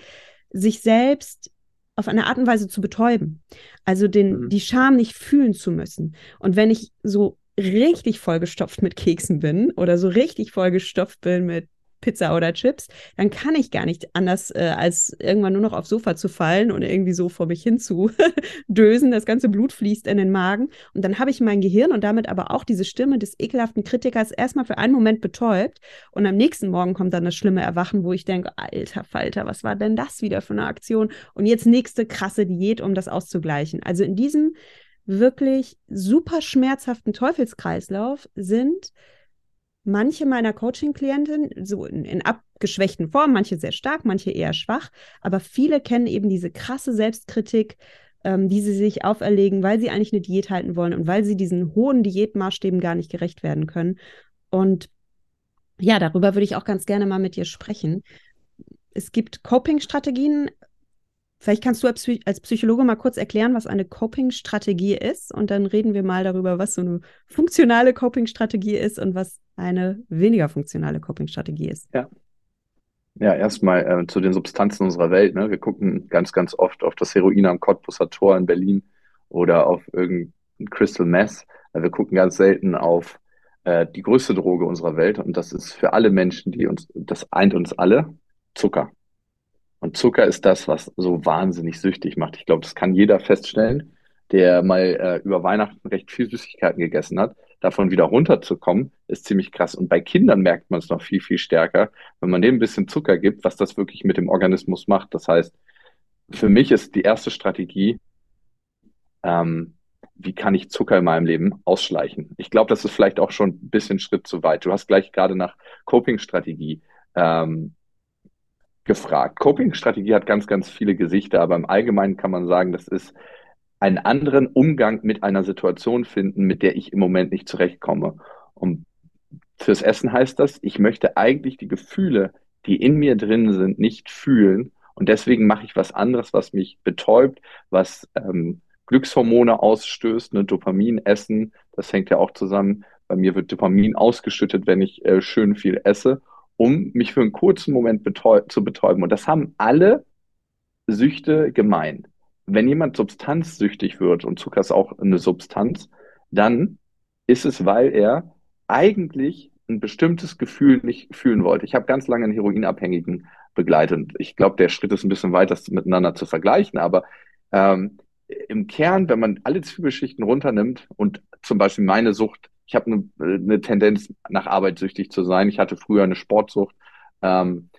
sich selbst auf eine Art und Weise zu betäuben. Also den, mhm. die Scham nicht fühlen zu müssen. Und wenn ich so richtig vollgestopft mit Keksen bin oder so richtig vollgestopft bin mit Pizza oder Chips, dann kann ich gar nicht anders, äh, als irgendwann nur noch aufs Sofa zu fallen und irgendwie so vor mich hin zu dösen. Das ganze Blut fließt in den Magen. Und dann habe ich mein Gehirn und damit aber auch diese Stimme des ekelhaften Kritikers erstmal für einen Moment betäubt. Und am nächsten Morgen kommt dann das schlimme Erwachen, wo ich denke, alter Falter, was war denn das wieder für eine Aktion? Und jetzt nächste krasse Diät, um das auszugleichen. Also in diesem wirklich super schmerzhaften Teufelskreislauf sind manche meiner Coaching-Klienten so in, in, abgeschwächten Formen, manche sehr stark, manche eher schwach, aber viele kennen eben diese krasse Selbstkritik, ähm, die sie sich auferlegen, weil sie eigentlich eine Diät halten wollen und weil sie diesen hohen Diätmaßstäben gar nicht gerecht werden können. Und ja, darüber würde ich auch ganz gerne mal mit dir sprechen. Es gibt Coping-Strategien, Vielleicht kannst du als Psychologe mal kurz erklären, was eine Coping-Strategie ist und dann reden wir mal darüber, was so eine funktionale Coping-Strategie ist und was eine weniger funktionale Coping-Strategie ist. Ja. Ja, erstmal äh, zu den Substanzen unserer Welt. Ne? Wir gucken ganz, ganz oft auf das Heroin am Cottbusser Tor in Berlin oder auf irgendein Crystal Meth. Wir gucken ganz selten auf äh, die größte Droge unserer Welt und das ist für alle Menschen, die uns, das eint uns alle, Zucker. Und Zucker ist das, was so wahnsinnig süchtig macht. Ich glaube, das kann jeder feststellen, der mal äh, über Weihnachten recht viel Süßigkeiten gegessen hat. Davon wieder runterzukommen, ist ziemlich krass. Und bei Kindern merkt man es noch viel, viel stärker, wenn man dem ein bisschen Zucker gibt, was das wirklich mit dem Organismus macht. Das heißt, für mich ist die erste Strategie, ähm, wie kann ich Zucker in meinem Leben ausschleichen? Ich glaube, das ist vielleicht auch schon ein bisschen Schritt zu weit. Du hast gleich gerade nach Coping-Strategie ähm, gefragt. Coping-Strategie hat ganz, ganz viele Gesichter, aber im Allgemeinen kann man sagen, das ist einen anderen Umgang mit einer Situation finden, mit der ich im Moment nicht zurechtkomme. Und fürs Essen heißt das, ich möchte eigentlich die Gefühle, die in mir drin sind, nicht fühlen. Und deswegen mache ich was anderes, was mich betäubt, was ähm, Glückshormone ausstößt, ne, Dopamin essen, das hängt ja auch zusammen. Bei mir wird Dopamin ausgeschüttet, wenn ich äh, schön viel esse um mich für einen kurzen Moment betäu zu betäuben. Und das haben alle Süchte gemein. Wenn jemand substanzsüchtig wird, und Zucker ist auch eine Substanz, dann ist es, weil er eigentlich ein bestimmtes Gefühl nicht fühlen wollte. Ich habe ganz lange einen Heroinabhängigen begleitet. Ich glaube, der Schritt ist ein bisschen weit, das miteinander zu vergleichen, aber ähm, im Kern, wenn man alle Zwiebelschichten runternimmt und zum Beispiel meine Sucht ich habe eine, eine Tendenz, nach Arbeit süchtig zu sein. Ich hatte früher eine Sportsucht. Ähm,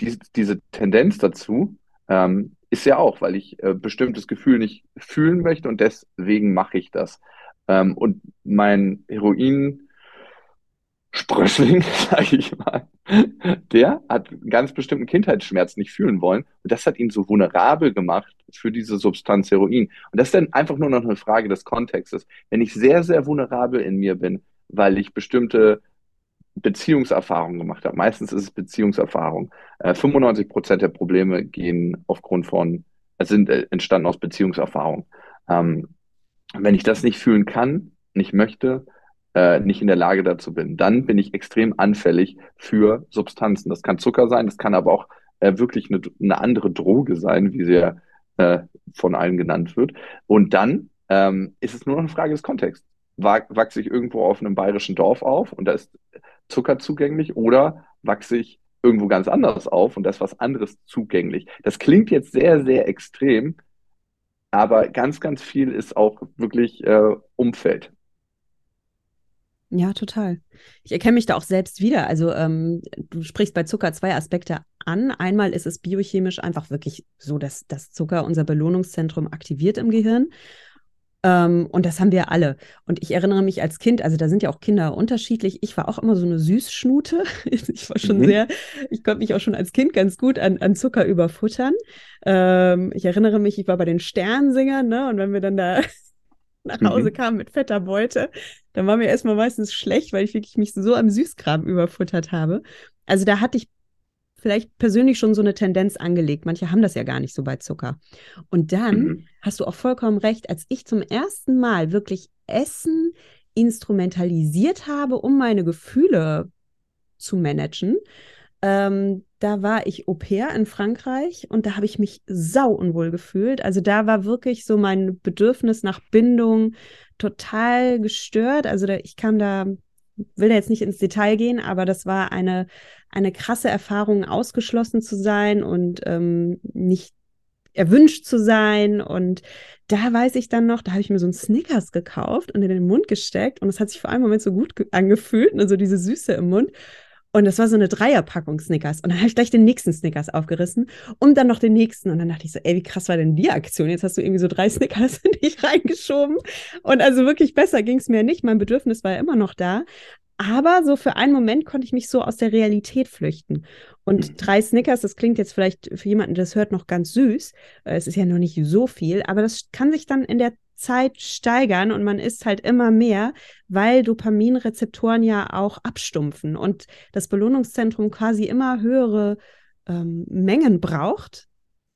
die, diese Tendenz dazu ähm, ist ja auch, weil ich äh, bestimmtes Gefühl nicht fühlen möchte und deswegen mache ich das. Ähm, und mein Heroin Sprössling, sage ich mal, der hat einen ganz bestimmten Kindheitsschmerz nicht fühlen wollen. Und das hat ihn so vulnerabel gemacht für diese Substanz Heroin. Und das ist dann einfach nur noch eine Frage des Kontextes. Wenn ich sehr, sehr vulnerabel in mir bin, weil ich bestimmte Beziehungserfahrungen gemacht habe, meistens ist es Beziehungserfahrung. Äh, 95 Prozent der Probleme gehen aufgrund von, sind äh, entstanden aus Beziehungserfahrung. Ähm, wenn ich das nicht fühlen kann, nicht möchte, äh, nicht in der Lage dazu bin, dann bin ich extrem anfällig für Substanzen. Das kann Zucker sein, das kann aber auch äh, wirklich eine, eine, andere Droge sein, wie sie ja äh, von allen genannt wird. Und dann ähm, ist es nur noch eine Frage des Kontexts. Wachse ich irgendwo auf einem bayerischen Dorf auf und da ist Zucker zugänglich oder wachse ich irgendwo ganz anders auf und da ist was anderes zugänglich. Das klingt jetzt sehr, sehr extrem, aber ganz, ganz viel ist auch wirklich äh, Umfeld. Ja, total. Ich erkenne mich da auch selbst wieder. Also ähm, du sprichst bei Zucker zwei Aspekte an. Einmal ist es biochemisch einfach wirklich so, dass das Zucker unser Belohnungszentrum aktiviert im Gehirn. Ähm, und das haben wir alle. Und ich erinnere mich als Kind, also da sind ja auch Kinder unterschiedlich. Ich war auch immer so eine Süßschnute. Ich war schon mhm. sehr, ich konnte mich auch schon als Kind ganz gut an, an Zucker überfuttern. Ähm, ich erinnere mich, ich war bei den Sternsingern, ne? Und wenn wir dann da nach Hause mhm. kam mit fetter Beute, dann war mir erstmal meistens schlecht, weil ich wirklich mich so am Süßkram überfuttert habe. Also da hatte ich vielleicht persönlich schon so eine Tendenz angelegt. Manche haben das ja gar nicht so bei Zucker. Und dann mhm. hast du auch vollkommen recht, als ich zum ersten Mal wirklich Essen instrumentalisiert habe, um meine Gefühle zu managen, ähm, da war ich Au pair in Frankreich und da habe ich mich sau unwohl gefühlt. Also da war wirklich so mein Bedürfnis nach Bindung total gestört. Also da, ich kann da, will da jetzt nicht ins Detail gehen, aber das war eine, eine krasse Erfahrung, ausgeschlossen zu sein und ähm, nicht erwünscht zu sein. Und da weiß ich dann noch, da habe ich mir so einen Snickers gekauft und in den Mund gesteckt und es hat sich vor einem Moment so gut angefühlt, also diese Süße im Mund. Und das war so eine Dreierpackung Snickers. Und dann habe ich gleich den nächsten Snickers aufgerissen und dann noch den nächsten. Und dann dachte ich so, ey, wie krass war denn die Aktion? Jetzt hast du irgendwie so drei Snickers in dich reingeschoben. Und also wirklich besser ging es mir nicht. Mein Bedürfnis war ja immer noch da. Aber so für einen Moment konnte ich mich so aus der Realität flüchten. Und mhm. drei Snickers, das klingt jetzt vielleicht für jemanden, der das hört, noch ganz süß. Äh, es ist ja noch nicht so viel, aber das kann sich dann in der Zeit steigern und man isst halt immer mehr, weil Dopaminrezeptoren ja auch abstumpfen und das Belohnungszentrum quasi immer höhere ähm, Mengen braucht,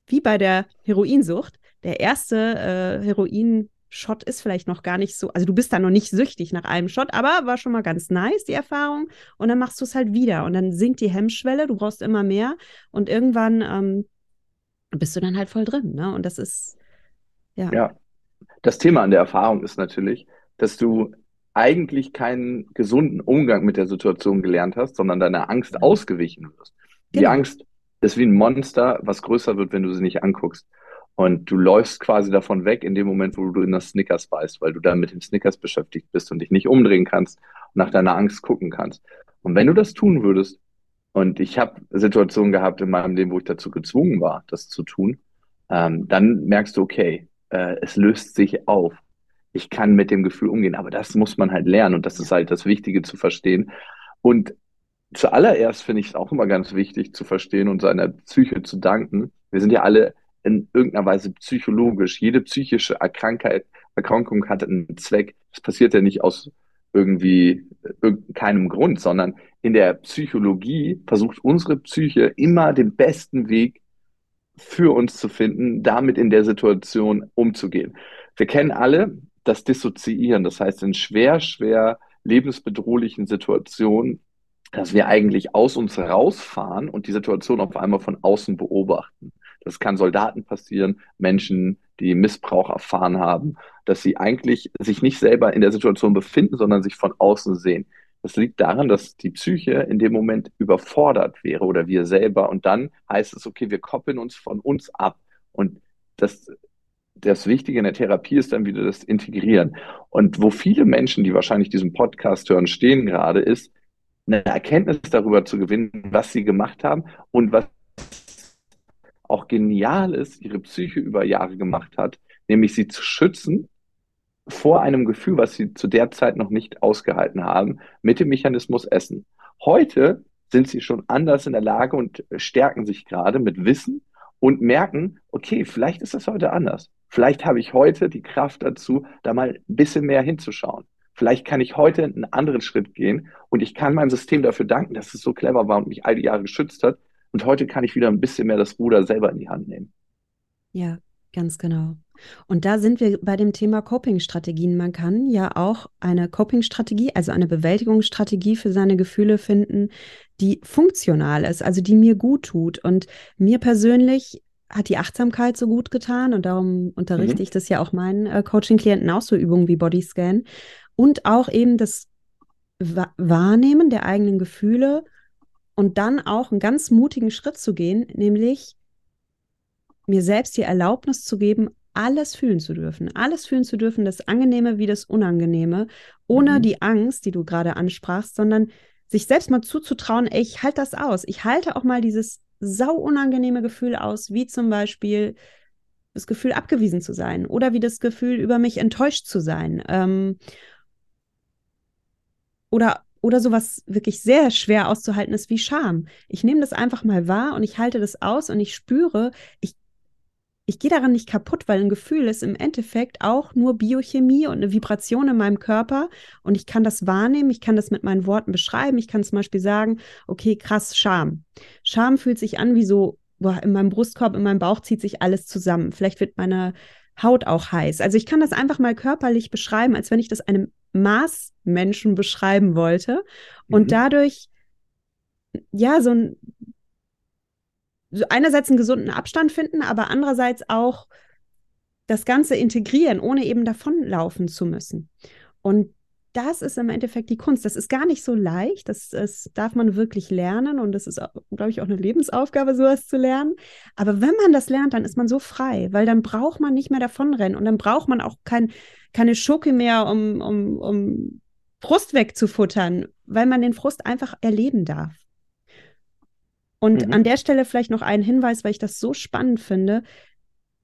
wie bei der Heroinsucht. Der erste äh, Heroin-Shot ist vielleicht noch gar nicht so, also du bist da noch nicht süchtig nach einem Shot, aber war schon mal ganz nice, die Erfahrung. Und dann machst du es halt wieder und dann sinkt die Hemmschwelle, du brauchst immer mehr und irgendwann ähm, bist du dann halt voll drin. Ne? Und das ist, ja. Ja, das Thema an der Erfahrung ist natürlich, dass du eigentlich keinen gesunden Umgang mit der Situation gelernt hast, sondern deiner Angst ausgewichen wirst. Die genau. Angst ist wie ein Monster, was größer wird, wenn du sie nicht anguckst. Und du läufst quasi davon weg in dem Moment, wo du in das Snickers beißt, weil du dann mit dem Snickers beschäftigt bist und dich nicht umdrehen kannst und nach deiner Angst gucken kannst. Und wenn du das tun würdest, und ich habe Situationen gehabt in meinem Leben, wo ich dazu gezwungen war, das zu tun, ähm, dann merkst du, okay, äh, es löst sich auf. Ich kann mit dem Gefühl umgehen, aber das muss man halt lernen und das ist halt das Wichtige zu verstehen. Und zuallererst finde ich es auch immer ganz wichtig zu verstehen und seiner Psyche zu danken. Wir sind ja alle in irgendeiner Weise psychologisch. Jede psychische Erkrankheit, Erkrankung hat einen Zweck. Das passiert ja nicht aus irgendwie keinem Grund, sondern in der Psychologie versucht unsere Psyche immer den besten Weg für uns zu finden, damit in der Situation umzugehen. Wir kennen alle das Dissoziieren, das heißt in schwer, schwer lebensbedrohlichen Situationen, dass wir eigentlich aus uns rausfahren und die Situation auf einmal von außen beobachten. Das kann Soldaten passieren, Menschen, die Missbrauch erfahren haben, dass sie eigentlich sich nicht selber in der Situation befinden, sondern sich von außen sehen. Das liegt daran, dass die Psyche in dem Moment überfordert wäre oder wir selber. Und dann heißt es, okay, wir koppeln uns von uns ab. Und das, das Wichtige in der Therapie ist dann wieder das Integrieren. Und wo viele Menschen, die wahrscheinlich diesen Podcast hören, stehen gerade, ist, eine Erkenntnis darüber zu gewinnen, was sie gemacht haben und was auch genial ist, ihre Psyche über Jahre gemacht hat, nämlich sie zu schützen vor einem Gefühl, was sie zu der Zeit noch nicht ausgehalten haben, mit dem Mechanismus Essen. Heute sind sie schon anders in der Lage und stärken sich gerade mit Wissen und merken, okay, vielleicht ist das heute anders. Vielleicht habe ich heute die Kraft dazu, da mal ein bisschen mehr hinzuschauen. Vielleicht kann ich heute einen anderen Schritt gehen und ich kann meinem System dafür danken, dass es so clever war und mich all die Jahre geschützt hat. Und heute kann ich wieder ein bisschen mehr das Ruder selber in die Hand nehmen. Ja, ganz genau. Und da sind wir bei dem Thema Coping-Strategien. Man kann ja auch eine Coping-Strategie, also eine Bewältigungsstrategie für seine Gefühle finden, die funktional ist, also die mir gut tut. Und mir persönlich hat die Achtsamkeit so gut getan und darum unterrichte mhm. ich das ja auch meinen äh, Coaching-Klienten auch so Übungen wie Bodyscan und auch eben das Wahrnehmen der eigenen Gefühle und dann auch einen ganz mutigen Schritt zu gehen, nämlich mir selbst die Erlaubnis zu geben, alles fühlen zu dürfen, alles fühlen zu dürfen, das Angenehme wie das Unangenehme, ohne mhm. die Angst, die du gerade ansprachst, sondern sich selbst mal zuzutrauen, ey, ich halte das aus. Ich halte auch mal dieses sau unangenehme Gefühl aus, wie zum Beispiel das Gefühl, abgewiesen zu sein oder wie das Gefühl, über mich enttäuscht zu sein. Ähm, oder, oder sowas wirklich sehr schwer auszuhalten ist wie Scham. Ich nehme das einfach mal wahr und ich halte das aus und ich spüre, ich ich gehe daran nicht kaputt, weil ein Gefühl ist im Endeffekt auch nur Biochemie und eine Vibration in meinem Körper und ich kann das wahrnehmen, ich kann das mit meinen Worten beschreiben, ich kann zum Beispiel sagen, okay, krass, Scham. Scham fühlt sich an wie so, boah, in meinem Brustkorb, in meinem Bauch zieht sich alles zusammen. Vielleicht wird meine Haut auch heiß. Also ich kann das einfach mal körperlich beschreiben, als wenn ich das einem Maßmenschen beschreiben wollte und mhm. dadurch ja so ein einerseits einen gesunden Abstand finden, aber andererseits auch das Ganze integrieren, ohne eben davonlaufen zu müssen. Und das ist im Endeffekt die Kunst. Das ist gar nicht so leicht. Das, das darf man wirklich lernen. Und das ist, glaube ich, auch eine Lebensaufgabe, sowas zu lernen. Aber wenn man das lernt, dann ist man so frei, weil dann braucht man nicht mehr davonrennen. Und dann braucht man auch kein, keine Schoki mehr, um, um, um Frust wegzufuttern, weil man den Frust einfach erleben darf. Und mhm. an der Stelle vielleicht noch ein Hinweis, weil ich das so spannend finde.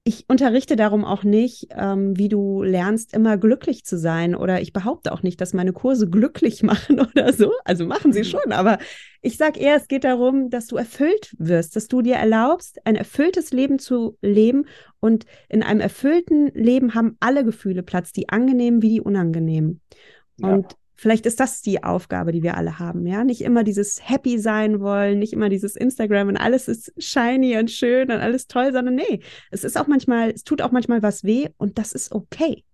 Ich unterrichte darum auch nicht, ähm, wie du lernst, immer glücklich zu sein. Oder ich behaupte auch nicht, dass meine Kurse glücklich machen oder so. Also machen sie schon. Aber ich sage eher, es geht darum, dass du erfüllt wirst, dass du dir erlaubst, ein erfülltes Leben zu leben. Und in einem erfüllten Leben haben alle Gefühle Platz, die angenehmen wie die unangenehmen. Ja. Vielleicht ist das die Aufgabe, die wir alle haben, ja? Nicht immer dieses Happy sein wollen, nicht immer dieses Instagram und alles ist shiny und schön und alles toll, sondern nee, es ist auch manchmal, es tut auch manchmal was weh und das ist okay.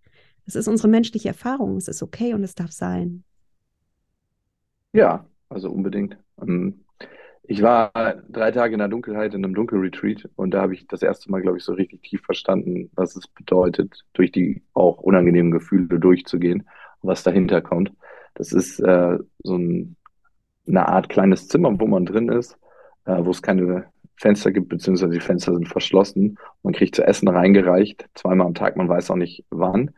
Das ist unsere menschliche Erfahrung, es ist okay und es darf sein. Ja, also unbedingt. Ähm, ich war drei Tage in der Dunkelheit in einem Dunkelretreat und da habe ich das erste Mal, glaube ich, so richtig tief verstanden, was es bedeutet, durch die auch unangenehmen Gefühle durchzugehen was dahinter kommt. Das ist äh, so ein, eine Art kleines Zimmer, wo man drin ist, äh, wo es keine Fenster gibt, beziehungsweise die Fenster sind verschlossen. Man kriegt zu essen reingereicht, zweimal am Tag, man weiß auch nicht wann.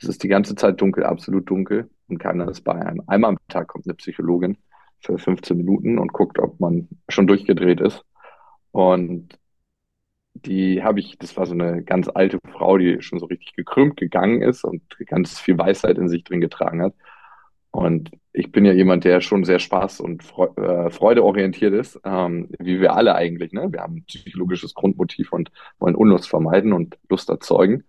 Es ist die ganze Zeit dunkel, absolut dunkel und keiner ist bei einem. Einmal am Tag kommt eine Psychologin für 15 Minuten und guckt, ob man schon durchgedreht ist. Und die habe ich, das war so eine ganz alte Frau, die schon so richtig gekrümmt gegangen ist und ganz viel Weisheit in sich drin getragen hat. Und ich bin ja jemand, der schon sehr spaß- und äh, freudeorientiert ist, ähm, wie wir alle eigentlich. Ne? Wir haben ein psychologisches Grundmotiv und wollen Unlust vermeiden und Lust erzeugen.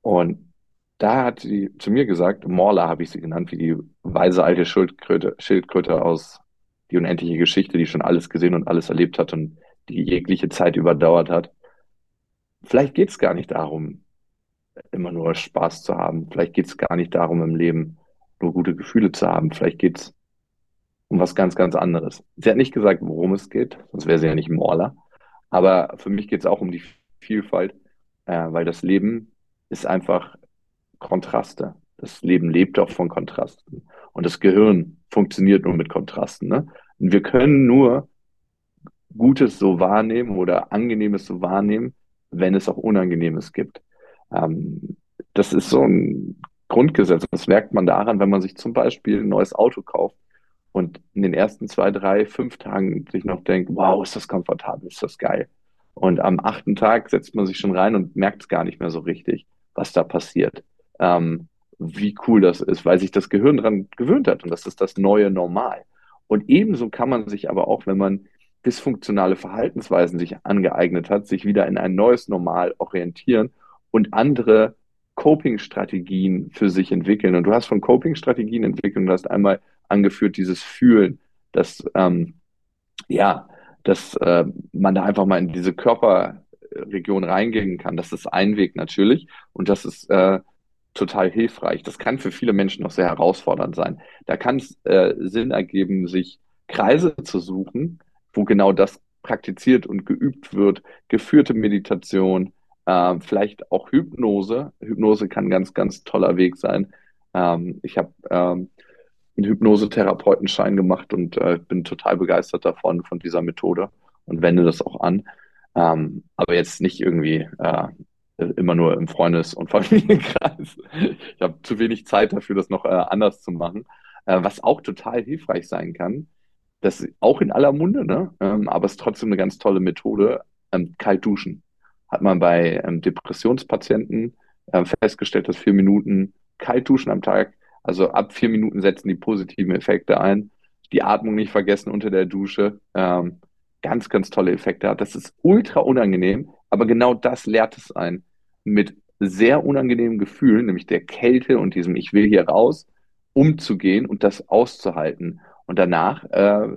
Und da hat sie zu mir gesagt, Morla habe ich sie genannt, wie die weise alte Schildkröte, Schildkröte aus die unendliche Geschichte, die schon alles gesehen und alles erlebt hat und die jegliche Zeit überdauert hat. Vielleicht geht es gar nicht darum, immer nur Spaß zu haben. Vielleicht geht es gar nicht darum, im Leben nur gute Gefühle zu haben. Vielleicht geht es um was ganz, ganz anderes. Sie hat nicht gesagt, worum es geht, sonst wäre sie ja nicht Morler. Aber für mich geht es auch um die Vielfalt, äh, weil das Leben ist einfach Kontraste. Das Leben lebt auch von Kontrasten. Und das Gehirn funktioniert nur mit Kontrasten. Ne? Und wir können nur Gutes so wahrnehmen oder Angenehmes so wahrnehmen, wenn es auch Unangenehmes gibt. Ähm, das ist so ein Grundgesetz. Das merkt man daran, wenn man sich zum Beispiel ein neues Auto kauft und in den ersten zwei, drei, fünf Tagen sich noch denkt, wow, ist das komfortabel, ist das geil. Und am achten Tag setzt man sich schon rein und merkt es gar nicht mehr so richtig, was da passiert. Ähm, wie cool das ist, weil sich das Gehirn daran gewöhnt hat und das ist das neue Normal. Und ebenso kann man sich aber auch, wenn man dysfunktionale Verhaltensweisen sich angeeignet hat, sich wieder in ein neues Normal orientieren und andere Coping-Strategien für sich entwickeln. Und du hast von Coping-Strategien entwickelt und hast einmal angeführt dieses Fühlen, dass ähm, ja, dass äh, man da einfach mal in diese Körperregion reingehen kann. Das ist ein Weg natürlich und das ist äh, total hilfreich. Das kann für viele Menschen auch sehr herausfordernd sein. Da kann es äh, Sinn ergeben, sich Kreise zu suchen, wo genau das praktiziert und geübt wird. Geführte Meditation, äh, vielleicht auch Hypnose. Hypnose kann ein ganz, ganz toller Weg sein. Ähm, ich habe ähm, einen Hypnosetherapeutenschein gemacht und äh, bin total begeistert davon, von dieser Methode und wende das auch an. Ähm, aber jetzt nicht irgendwie äh, immer nur im Freundes- und Familienkreis. Ich habe zu wenig Zeit dafür, das noch äh, anders zu machen. Äh, was auch total hilfreich sein kann, das auch in aller Munde, ne? Ähm, aber es ist trotzdem eine ganz tolle Methode, ähm, kalt duschen. Hat man bei ähm, Depressionspatienten äh, festgestellt, dass vier Minuten kalt duschen am Tag, also ab vier Minuten setzen die positiven Effekte ein. Die Atmung nicht vergessen unter der Dusche. Ähm, ganz, ganz tolle Effekte hat. Das ist ultra unangenehm, aber genau das lehrt es ein. Mit sehr unangenehmen Gefühlen, nämlich der Kälte und diesem Ich will hier raus, umzugehen und das auszuhalten. Und danach äh,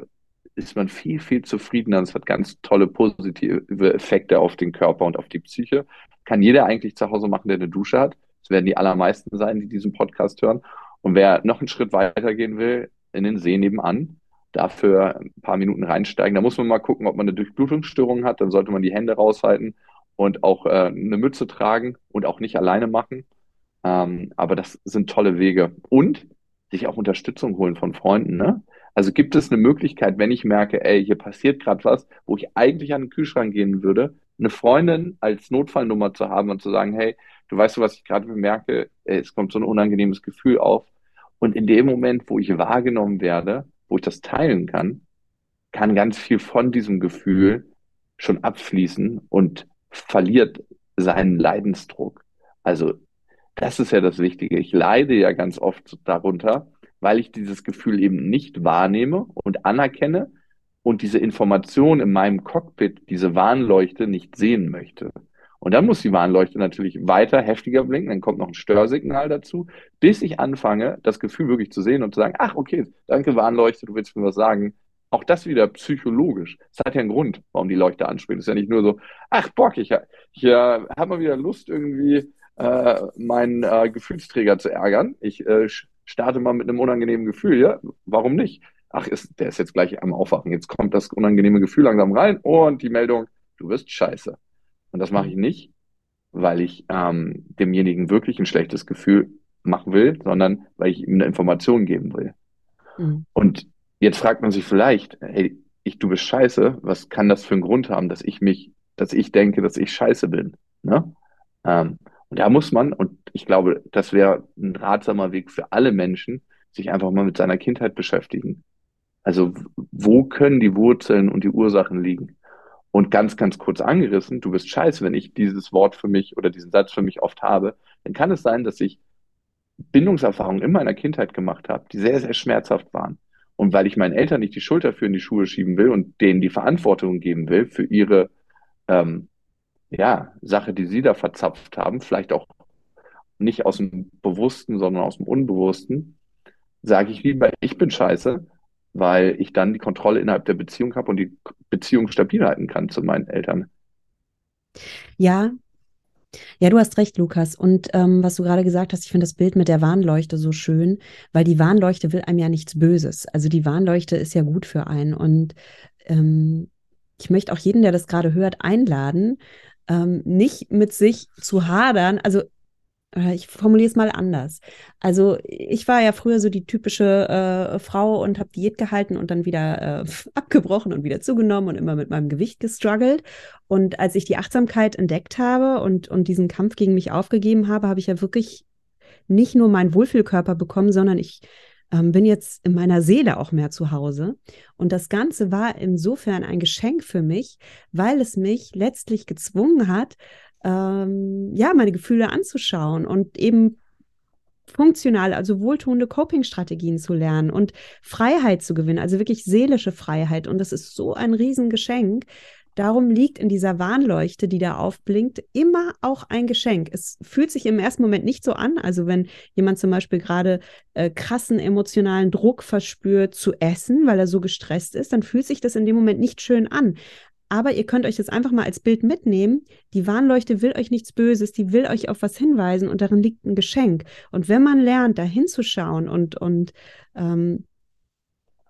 ist man viel, viel zufriedener. Es hat ganz tolle positive Effekte auf den Körper und auf die Psyche. Kann jeder eigentlich zu Hause machen, der eine Dusche hat. Es werden die allermeisten sein, die diesen Podcast hören. Und wer noch einen Schritt weiter gehen will, in den See nebenan, dafür ein paar Minuten reinsteigen. Da muss man mal gucken, ob man eine Durchblutungsstörung hat. Dann sollte man die Hände raushalten und auch äh, eine Mütze tragen und auch nicht alleine machen. Ähm, aber das sind tolle Wege. Und sich auch Unterstützung holen von Freunden. Ne? Also gibt es eine Möglichkeit, wenn ich merke, ey, hier passiert gerade was, wo ich eigentlich an den Kühlschrank gehen würde, eine Freundin als Notfallnummer zu haben und zu sagen, hey, du weißt du, was ich gerade bemerke, es kommt so ein unangenehmes Gefühl auf. Und in dem Moment, wo ich wahrgenommen werde, wo ich das teilen kann, kann ganz viel von diesem Gefühl schon abfließen und verliert seinen Leidensdruck. Also das ist ja das Wichtige. Ich leide ja ganz oft darunter, weil ich dieses Gefühl eben nicht wahrnehme und anerkenne und diese Information in meinem Cockpit, diese Warnleuchte nicht sehen möchte. Und dann muss die Warnleuchte natürlich weiter heftiger blinken, dann kommt noch ein Störsignal dazu, bis ich anfange, das Gefühl wirklich zu sehen und zu sagen, ach okay, danke Warnleuchte, du willst mir was sagen. Auch das wieder psychologisch. Es hat ja einen Grund, warum die Leuchte anspringt. Es ist ja nicht nur so, ach Bock, ich, ich äh, habe mal wieder Lust, irgendwie äh, meinen äh, Gefühlsträger zu ärgern. Ich äh, starte mal mit einem unangenehmen Gefühl, ja, warum nicht? Ach, ist, der ist jetzt gleich am Aufwachen. Jetzt kommt das unangenehme Gefühl langsam rein und die Meldung, du wirst scheiße. Und das mache ich nicht, weil ich ähm, demjenigen wirklich ein schlechtes Gefühl machen will, sondern weil ich ihm eine Information geben will. Mhm. Und jetzt fragt man sich vielleicht, hey, ich, du bist scheiße, was kann das für einen Grund haben, dass ich mich, dass ich denke, dass ich scheiße bin? Ne? Ähm, und da muss man, und ich glaube, das wäre ein ratsamer Weg für alle Menschen, sich einfach mal mit seiner Kindheit beschäftigen. Also wo können die Wurzeln und die Ursachen liegen? Und ganz, ganz kurz angerissen, du bist scheiße, wenn ich dieses Wort für mich oder diesen Satz für mich oft habe, dann kann es sein, dass ich Bindungserfahrungen in meiner Kindheit gemacht habe, die sehr, sehr schmerzhaft waren. Und weil ich meinen Eltern nicht die Schuld dafür in die Schuhe schieben will und denen die Verantwortung geben will für ihre ähm, ja, Sache, die sie da verzapft haben, vielleicht auch nicht aus dem Bewussten, sondern aus dem Unbewussten, sage ich lieber, ich bin scheiße weil ich dann die Kontrolle innerhalb der Beziehung habe und die Beziehung stabil halten kann zu meinen Eltern. Ja, ja, du hast recht, Lukas. Und ähm, was du gerade gesagt hast, ich finde das Bild mit der Warnleuchte so schön, weil die Warnleuchte will einem ja nichts Böses. Also die Warnleuchte ist ja gut für einen. Und ähm, ich möchte auch jeden, der das gerade hört, einladen, ähm, nicht mit sich zu hadern. Also äh, ich formuliere es mal anders. Also ich war ja früher so die typische äh, Frau und habe Diät gehalten und dann wieder äh, abgebrochen und wieder zugenommen und immer mit meinem Gewicht gestruggelt. Und als ich die Achtsamkeit entdeckt habe und, und diesen Kampf gegen mich aufgegeben habe, habe ich ja wirklich nicht nur meinen Wohlfühlkörper bekommen, sondern ich ähm, bin jetzt in meiner Seele auch mehr zu Hause. Und das Ganze war insofern ein Geschenk für mich, weil es mich letztlich gezwungen hat, ähm, ja, meine Gefühle anzuschauen und eben funktionale, also wohltuende Coping-Strategien zu lernen und Freiheit zu gewinnen, also wirklich seelische Freiheit. Und das ist so ein Riesengeschenk. Darum liegt in dieser Warnleuchte, die da aufblinkt, immer auch ein Geschenk. Es fühlt sich im ersten Moment nicht so an. Also wenn jemand zum Beispiel gerade äh, krassen emotionalen Druck verspürt zu essen, weil er so gestresst ist, dann fühlt sich das in dem Moment nicht schön an. Aber ihr könnt euch das einfach mal als Bild mitnehmen. Die Warnleuchte will euch nichts Böses, die will euch auf was hinweisen und darin liegt ein Geschenk. Und wenn man lernt, da hinzuschauen und, und ähm,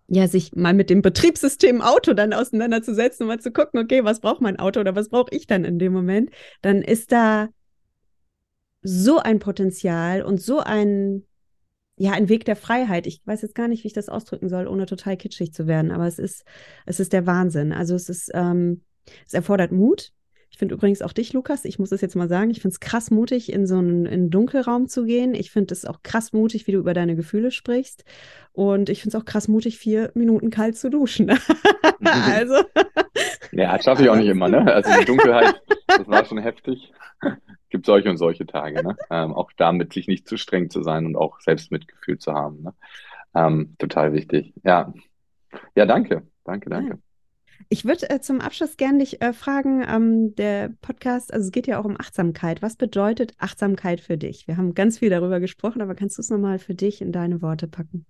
ja, sich mal mit dem Betriebssystem Auto dann auseinanderzusetzen und mal zu gucken, okay, was braucht mein Auto oder was brauche ich dann in dem Moment, dann ist da so ein Potenzial und so ein, ja, ein Weg der Freiheit. Ich weiß jetzt gar nicht, wie ich das ausdrücken soll, ohne total kitschig zu werden, aber es ist, es ist der Wahnsinn. Also es ist, ähm, es erfordert Mut, ich finde übrigens auch dich, Lukas, ich muss es jetzt mal sagen, ich finde es krass mutig, in so einen, in einen Dunkelraum zu gehen. Ich finde es auch krass mutig, wie du über deine Gefühle sprichst. Und ich finde es auch krass mutig, vier Minuten kalt zu duschen. also. Ja, das schaffe ich auch nicht immer, ne? Also die Dunkelheit, das war schon heftig. Gibt solche und solche Tage, ne? Ähm, auch damit sich nicht zu streng zu sein und auch Selbstmitgefühl zu haben. Ne? Ähm, total wichtig. Ja. Ja, danke. Danke, danke. Ja. Ich würde äh, zum Abschluss gerne dich äh, fragen, ähm, der Podcast, also es geht ja auch um Achtsamkeit. Was bedeutet Achtsamkeit für dich? Wir haben ganz viel darüber gesprochen, aber kannst du es nochmal für dich in deine Worte packen?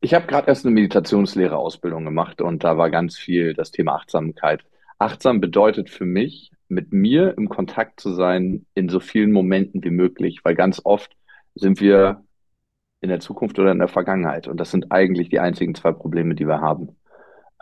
Ich habe gerade erst eine Meditationslehrerausbildung gemacht und da war ganz viel das Thema Achtsamkeit. Achtsam bedeutet für mich, mit mir im Kontakt zu sein in so vielen Momenten wie möglich, weil ganz oft sind wir in der Zukunft oder in der Vergangenheit und das sind eigentlich die einzigen zwei Probleme, die wir haben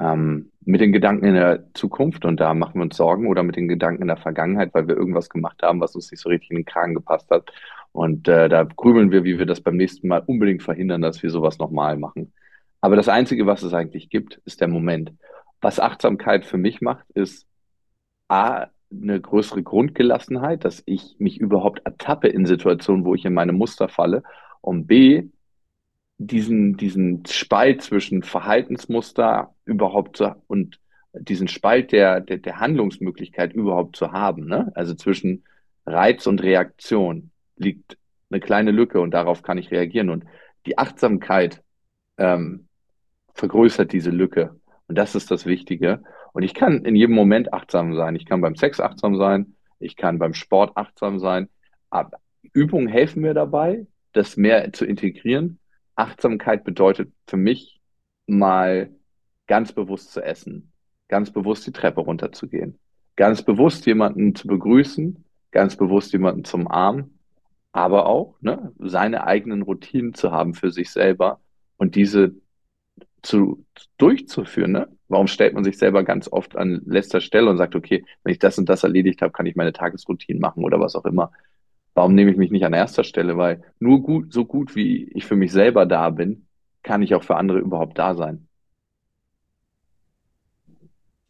ähm, mit den Gedanken in der Zukunft und da machen wir uns Sorgen oder mit den Gedanken in der Vergangenheit, weil wir irgendwas gemacht haben, was uns nicht so richtig in den Kragen gepasst hat. Und äh, da grübeln wir, wie wir das beim nächsten Mal unbedingt verhindern, dass wir sowas nochmal machen. Aber das Einzige, was es eigentlich gibt, ist der Moment. Was Achtsamkeit für mich macht, ist A, eine größere Grundgelassenheit, dass ich mich überhaupt ertappe in Situationen, wo ich in meine Muster falle. Und B, diesen, diesen Spalt zwischen Verhaltensmuster überhaupt zu, und diesen Spalt der, der, der Handlungsmöglichkeit überhaupt zu haben. Ne? Also zwischen Reiz und Reaktion liegt eine kleine Lücke und darauf kann ich reagieren. Und die Achtsamkeit ähm, vergrößert diese Lücke. Und das ist das Wichtige. Und ich kann in jedem Moment achtsam sein. Ich kann beim Sex achtsam sein. Ich kann beim Sport achtsam sein. Aber Übungen helfen mir dabei, das mehr zu integrieren. Achtsamkeit bedeutet für mich mal ganz bewusst zu essen, ganz bewusst die Treppe runterzugehen, ganz bewusst jemanden zu begrüßen, ganz bewusst jemanden zum Arm, aber auch ne, seine eigenen Routinen zu haben für sich selber und diese zu, durchzuführen. Ne? Warum stellt man sich selber ganz oft an letzter Stelle und sagt, okay, wenn ich das und das erledigt habe, kann ich meine Tagesroutinen machen oder was auch immer. Warum nehme ich mich nicht an erster Stelle? Weil nur gut, so gut wie ich für mich selber da bin, kann ich auch für andere überhaupt da sein.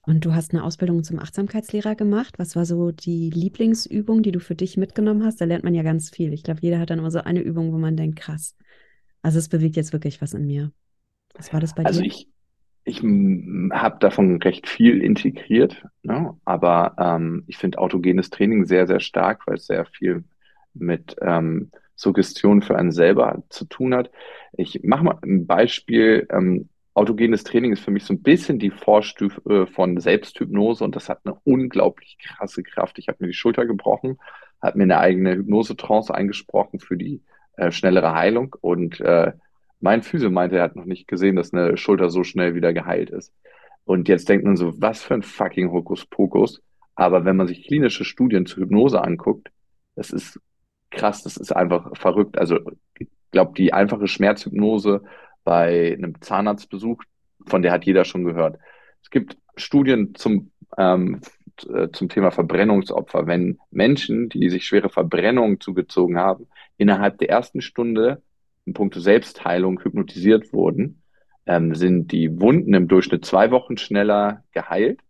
Und du hast eine Ausbildung zum Achtsamkeitslehrer gemacht. Was war so die Lieblingsübung, die du für dich mitgenommen hast? Da lernt man ja ganz viel. Ich glaube, jeder hat dann immer so eine Übung, wo man denkt, krass. Also es bewegt jetzt wirklich was in mir. Was war das bei also dir? Also ich, ich habe davon recht viel integriert, ne? aber ähm, ich finde autogenes Training sehr, sehr stark, weil es sehr viel mit ähm, Suggestion für einen selber zu tun hat. Ich mache mal ein Beispiel. Ähm, autogenes Training ist für mich so ein bisschen die Vorstufe von Selbsthypnose und das hat eine unglaublich krasse Kraft. Ich habe mir die Schulter gebrochen, habe mir eine eigene Hypnose-Trance eingesprochen für die äh, schnellere Heilung und äh, mein Physio meinte, er hat noch nicht gesehen, dass eine Schulter so schnell wieder geheilt ist. Und jetzt denkt man so, was für ein fucking Hokuspokus. Aber wenn man sich klinische Studien zur Hypnose anguckt, das ist krass, das ist einfach verrückt. Also ich glaube, die einfache Schmerzhypnose bei einem Zahnarztbesuch, von der hat jeder schon gehört. Es gibt Studien zum, ähm, äh, zum Thema Verbrennungsopfer. Wenn Menschen, die sich schwere Verbrennungen zugezogen haben, innerhalb der ersten Stunde in puncto Selbstheilung hypnotisiert wurden, ähm, sind die Wunden im Durchschnitt zwei Wochen schneller geheilt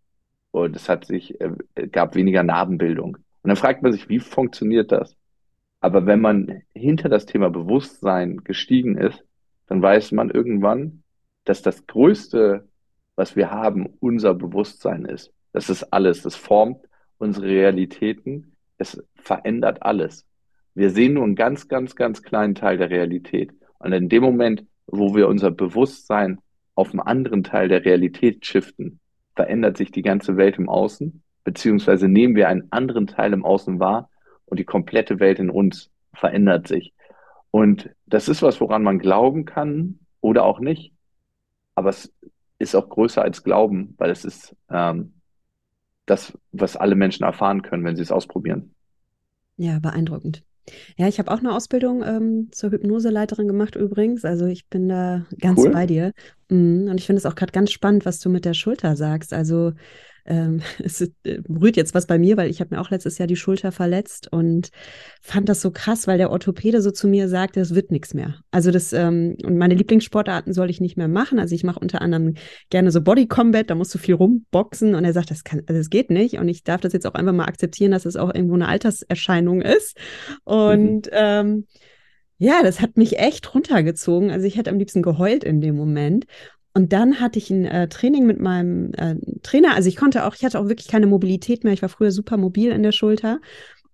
und es hat sich, äh, gab weniger Narbenbildung. Und dann fragt man sich, wie funktioniert das? Aber wenn man hinter das Thema Bewusstsein gestiegen ist, dann weiß man irgendwann, dass das Größte, was wir haben, unser Bewusstsein ist. Das ist alles. Das formt unsere Realitäten. Es verändert alles. Wir sehen nur einen ganz, ganz, ganz kleinen Teil der Realität. Und in dem Moment, wo wir unser Bewusstsein auf einen anderen Teil der Realität shiften, verändert sich die ganze Welt im Außen, beziehungsweise nehmen wir einen anderen Teil im Außen wahr und die komplette Welt in uns verändert sich. Und das ist was, woran man glauben kann oder auch nicht. Aber es ist auch größer als Glauben, weil es ist ähm, das, was alle Menschen erfahren können, wenn sie es ausprobieren. Ja, beeindruckend. Ja, ich habe auch eine Ausbildung ähm, zur Hypnoseleiterin gemacht übrigens. Also ich bin da ganz cool. bei dir. Mhm. Und ich finde es auch gerade ganz spannend, was du mit der Schulter sagst. Also ähm, es äh, rührt jetzt was bei mir, weil ich habe mir auch letztes Jahr die Schulter verletzt und fand das so krass, weil der Orthopäde so zu mir sagte, es wird nichts mehr. Also das, ähm, und meine Lieblingssportarten soll ich nicht mehr machen. Also ich mache unter anderem gerne so Body Combat, da musst du viel rumboxen und er sagt, das kann, also das geht nicht. Und ich darf das jetzt auch einfach mal akzeptieren, dass es auch irgendwo eine Alterserscheinung ist. Und mhm. ähm, ja, das hat mich echt runtergezogen. Also ich hätte am liebsten geheult in dem Moment. Und dann hatte ich ein äh, Training mit meinem äh, Trainer. Also ich konnte auch, ich hatte auch wirklich keine Mobilität mehr. Ich war früher super mobil in der Schulter.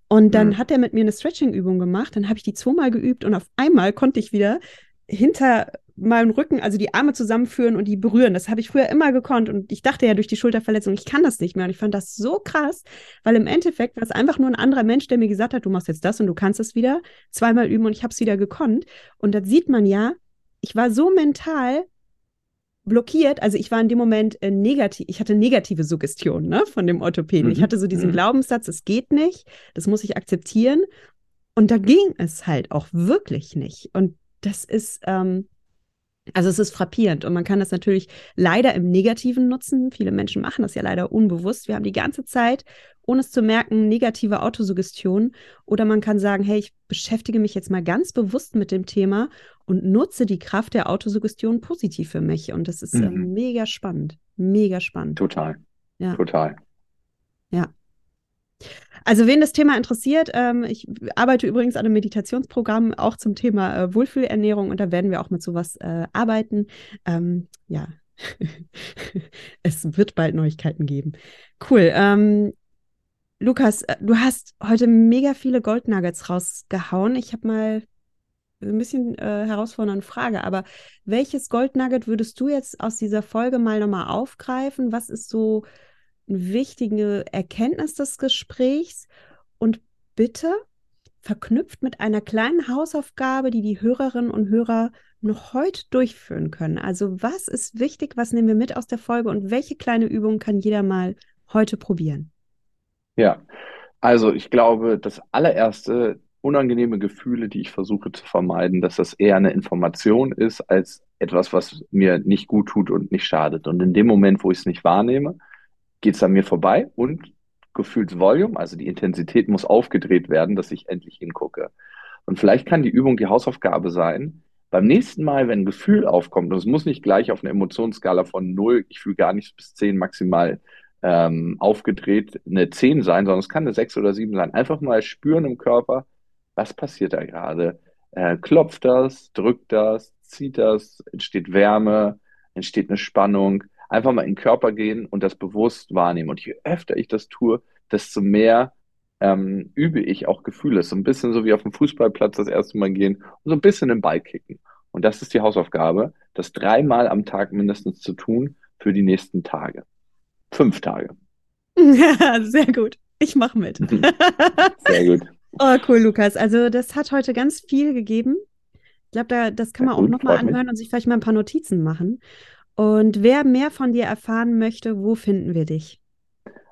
Und dann mhm. hat er mit mir eine Stretching-Übung gemacht. Dann habe ich die zweimal geübt und auf einmal konnte ich wieder hinter meinem Rücken, also die Arme zusammenführen und die berühren. Das habe ich früher immer gekonnt. Und ich dachte ja durch die Schulterverletzung, ich kann das nicht mehr. Und ich fand das so krass, weil im Endeffekt war es einfach nur ein anderer Mensch, der mir gesagt hat, du machst jetzt das und du kannst es wieder. Zweimal üben und ich habe es wieder gekonnt. Und da sieht man ja, ich war so mental blockiert. Also ich war in dem Moment äh, negativ, ich hatte negative Suggestion ne, von dem Orthopäden. Mhm. Ich hatte so diesen mhm. Glaubenssatz, es geht nicht, das muss ich akzeptieren. Und da ging es halt auch wirklich nicht. Und das ist, ähm, also es ist frappierend und man kann das natürlich leider im Negativen nutzen. Viele Menschen machen das ja leider unbewusst. Wir haben die ganze Zeit, ohne es zu merken, negative Autosuggestion. Oder man kann sagen, hey, ich beschäftige mich jetzt mal ganz bewusst mit dem Thema und nutze die Kraft der Autosuggestion positiv für mich. Und das ist äh, mhm. mega spannend. Mega spannend. Total. Ja. Total. Also wen das Thema interessiert, ähm, ich arbeite übrigens an einem Meditationsprogramm auch zum Thema äh, Wohlfühlernährung und da werden wir auch mit sowas äh, arbeiten. Ähm, ja, es wird bald Neuigkeiten geben. Cool. Ähm, Lukas, äh, du hast heute mega viele Goldnuggets rausgehauen. Ich habe mal ein bisschen äh, herausfordernde Frage, aber welches Goldnugget würdest du jetzt aus dieser Folge mal nochmal aufgreifen? Was ist so wichtige Erkenntnis des Gesprächs und bitte verknüpft mit einer kleinen Hausaufgabe, die die Hörerinnen und Hörer noch heute durchführen können. Also was ist wichtig, was nehmen wir mit aus der Folge und welche kleine Übung kann jeder mal heute probieren? Ja, also ich glaube, das allererste unangenehme Gefühle, die ich versuche zu vermeiden, dass das eher eine Information ist als etwas, was mir nicht gut tut und nicht schadet. Und in dem Moment, wo ich es nicht wahrnehme, geht es an mir vorbei und Gefühlsvolume, also die Intensität muss aufgedreht werden, dass ich endlich hingucke. Und vielleicht kann die Übung die Hausaufgabe sein, beim nächsten Mal, wenn ein Gefühl aufkommt, und es muss nicht gleich auf einer Emotionsskala von 0, ich fühle gar nichts bis 10 maximal ähm, aufgedreht, eine 10 sein, sondern es kann eine 6 oder 7 sein. Einfach mal spüren im Körper, was passiert da gerade? Äh, klopft das, drückt das, zieht das, entsteht Wärme, entsteht eine Spannung einfach mal in den Körper gehen und das bewusst wahrnehmen. Und je öfter ich das tue, desto mehr ähm, übe ich auch Gefühle. So ein bisschen so wie auf dem Fußballplatz das erste Mal gehen und so ein bisschen den Ball kicken. Und das ist die Hausaufgabe, das dreimal am Tag mindestens zu tun für die nächsten Tage. Fünf Tage. Ja, sehr gut. Ich mache mit. Sehr gut. Oh, cool, Lukas. Also das hat heute ganz viel gegeben. Ich glaube, da, das kann man ja, gut, auch nochmal anhören mich. und sich vielleicht mal ein paar Notizen machen. Und wer mehr von dir erfahren möchte, wo finden wir dich?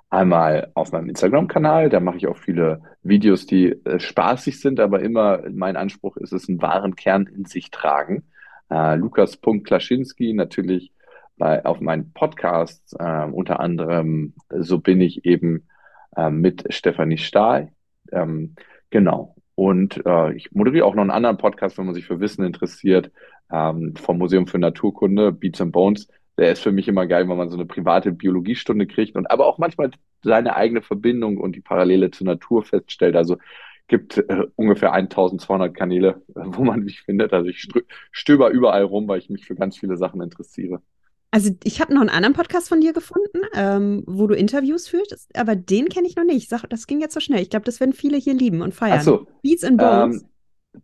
Einmal auf meinem Instagram-Kanal, da mache ich auch viele Videos, die äh, spaßig sind, aber immer mein Anspruch ist es, einen wahren Kern in sich tragen. Äh, Lukas.Klaschinski natürlich bei, auf meinen Podcasts, äh, unter anderem So bin ich eben äh, mit Stefanie Stahl. Ähm, genau. Und äh, ich moderiere auch noch einen anderen Podcast, wenn man sich für Wissen interessiert, ähm, vom Museum für Naturkunde, Beats and Bones. Der ist für mich immer geil, wenn man so eine private Biologiestunde kriegt und aber auch manchmal seine eigene Verbindung und die Parallele zur Natur feststellt. Also gibt äh, ungefähr 1200 Kanäle, wo man mich findet. Also ich stöber überall rum, weil ich mich für ganz viele Sachen interessiere. Also ich habe noch einen anderen Podcast von dir gefunden, ähm, wo du Interviews führst, aber den kenne ich noch nicht. Sag, das ging jetzt so schnell. Ich glaube, das werden viele hier lieben und feiern. Ach so. Beats and Bones. Ähm,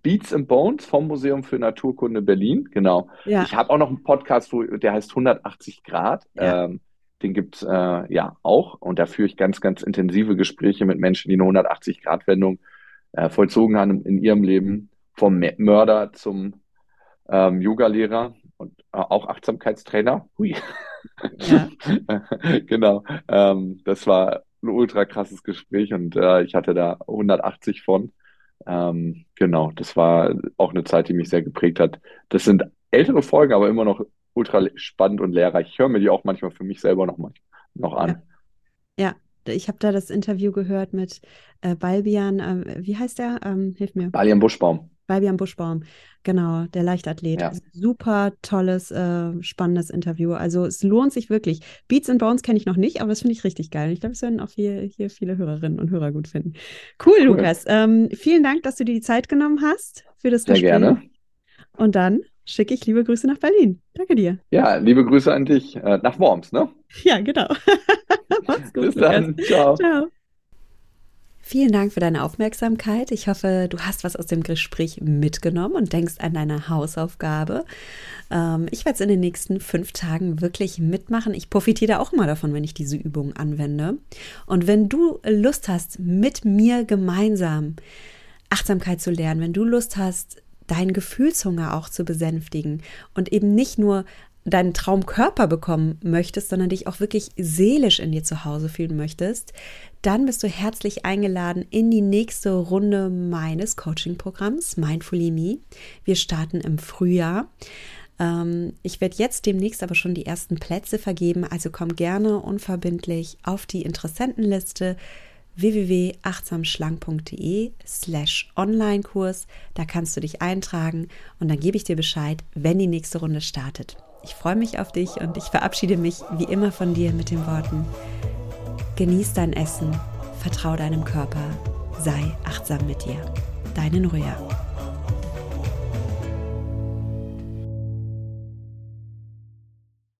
Beats and Bones vom Museum für Naturkunde Berlin, genau. Ja. Ich habe auch noch einen Podcast, wo, der heißt 180 Grad. Ja. Ähm, den gibt's äh, ja auch. Und da führe ich ganz, ganz intensive Gespräche mit Menschen, die eine 180-Grad-Wendung äh, vollzogen haben in ihrem Leben. Vom Mörder zum ähm, Yoga-Lehrer und äh, auch Achtsamkeitstrainer. Hui. Ja. genau. Ähm, das war ein ultra krasses Gespräch und äh, ich hatte da 180 von. Ähm, genau, das war auch eine Zeit, die mich sehr geprägt hat. Das sind ältere Folgen, aber immer noch ultra spannend und lehrreich. Ich höre mir die auch manchmal für mich selber noch, mal, noch an. Ja, ich habe da das Interview gehört mit äh, Balbian, äh, wie heißt der? Ähm, hilf mir. Balian Buschbaum. Balbian Buschbaum, genau, der Leichtathlet. Ja. Super tolles, äh, spannendes Interview. Also es lohnt sich wirklich. Beats and Bones kenne ich noch nicht, aber das finde ich richtig geil. Ich glaube, es werden auch hier, hier viele Hörerinnen und Hörer gut finden. Cool, Cool. Lukas. Ähm, vielen Dank, dass du dir die Zeit genommen hast für das Sehr Gespräch. gerne. Und dann schicke ich liebe Grüße nach Berlin. Danke dir. Ja, liebe Grüße an dich äh, nach Worms, ne? Ja, genau. Mach's gut, Bis Lukas. dann. Ciao. Ciao. Vielen Dank für deine Aufmerksamkeit. Ich hoffe, du hast was aus dem Gespräch mitgenommen und denkst an deine Hausaufgabe. Ähm, ich werde es in den nächsten fünf Tagen wirklich mitmachen. Ich profitiere auch immer davon, wenn ich diese Übungen anwende. Und wenn du Lust hast, mit mir gemeinsam Achtsamkeit zu lernen, wenn du Lust hast, deinen Gefühlshunger auch zu besänftigen und eben nicht nur deinen Traumkörper bekommen möchtest, sondern dich auch wirklich seelisch in dir zu Hause fühlen möchtest, dann bist du herzlich eingeladen in die nächste Runde meines Coaching-Programms Mindfully Me. Wir starten im Frühjahr. Ähm, ich werde jetzt demnächst aber schon die ersten Plätze vergeben, also komm gerne unverbindlich auf die Interessentenliste www.achtsamschlank.de slash Online-Kurs. Da kannst du dich eintragen und dann gebe ich dir Bescheid, wenn die nächste Runde startet. Ich freue mich auf dich und ich verabschiede mich wie immer von dir mit den Worten, genieß dein Essen, vertrau deinem Körper, sei achtsam mit dir. Deine Nuria.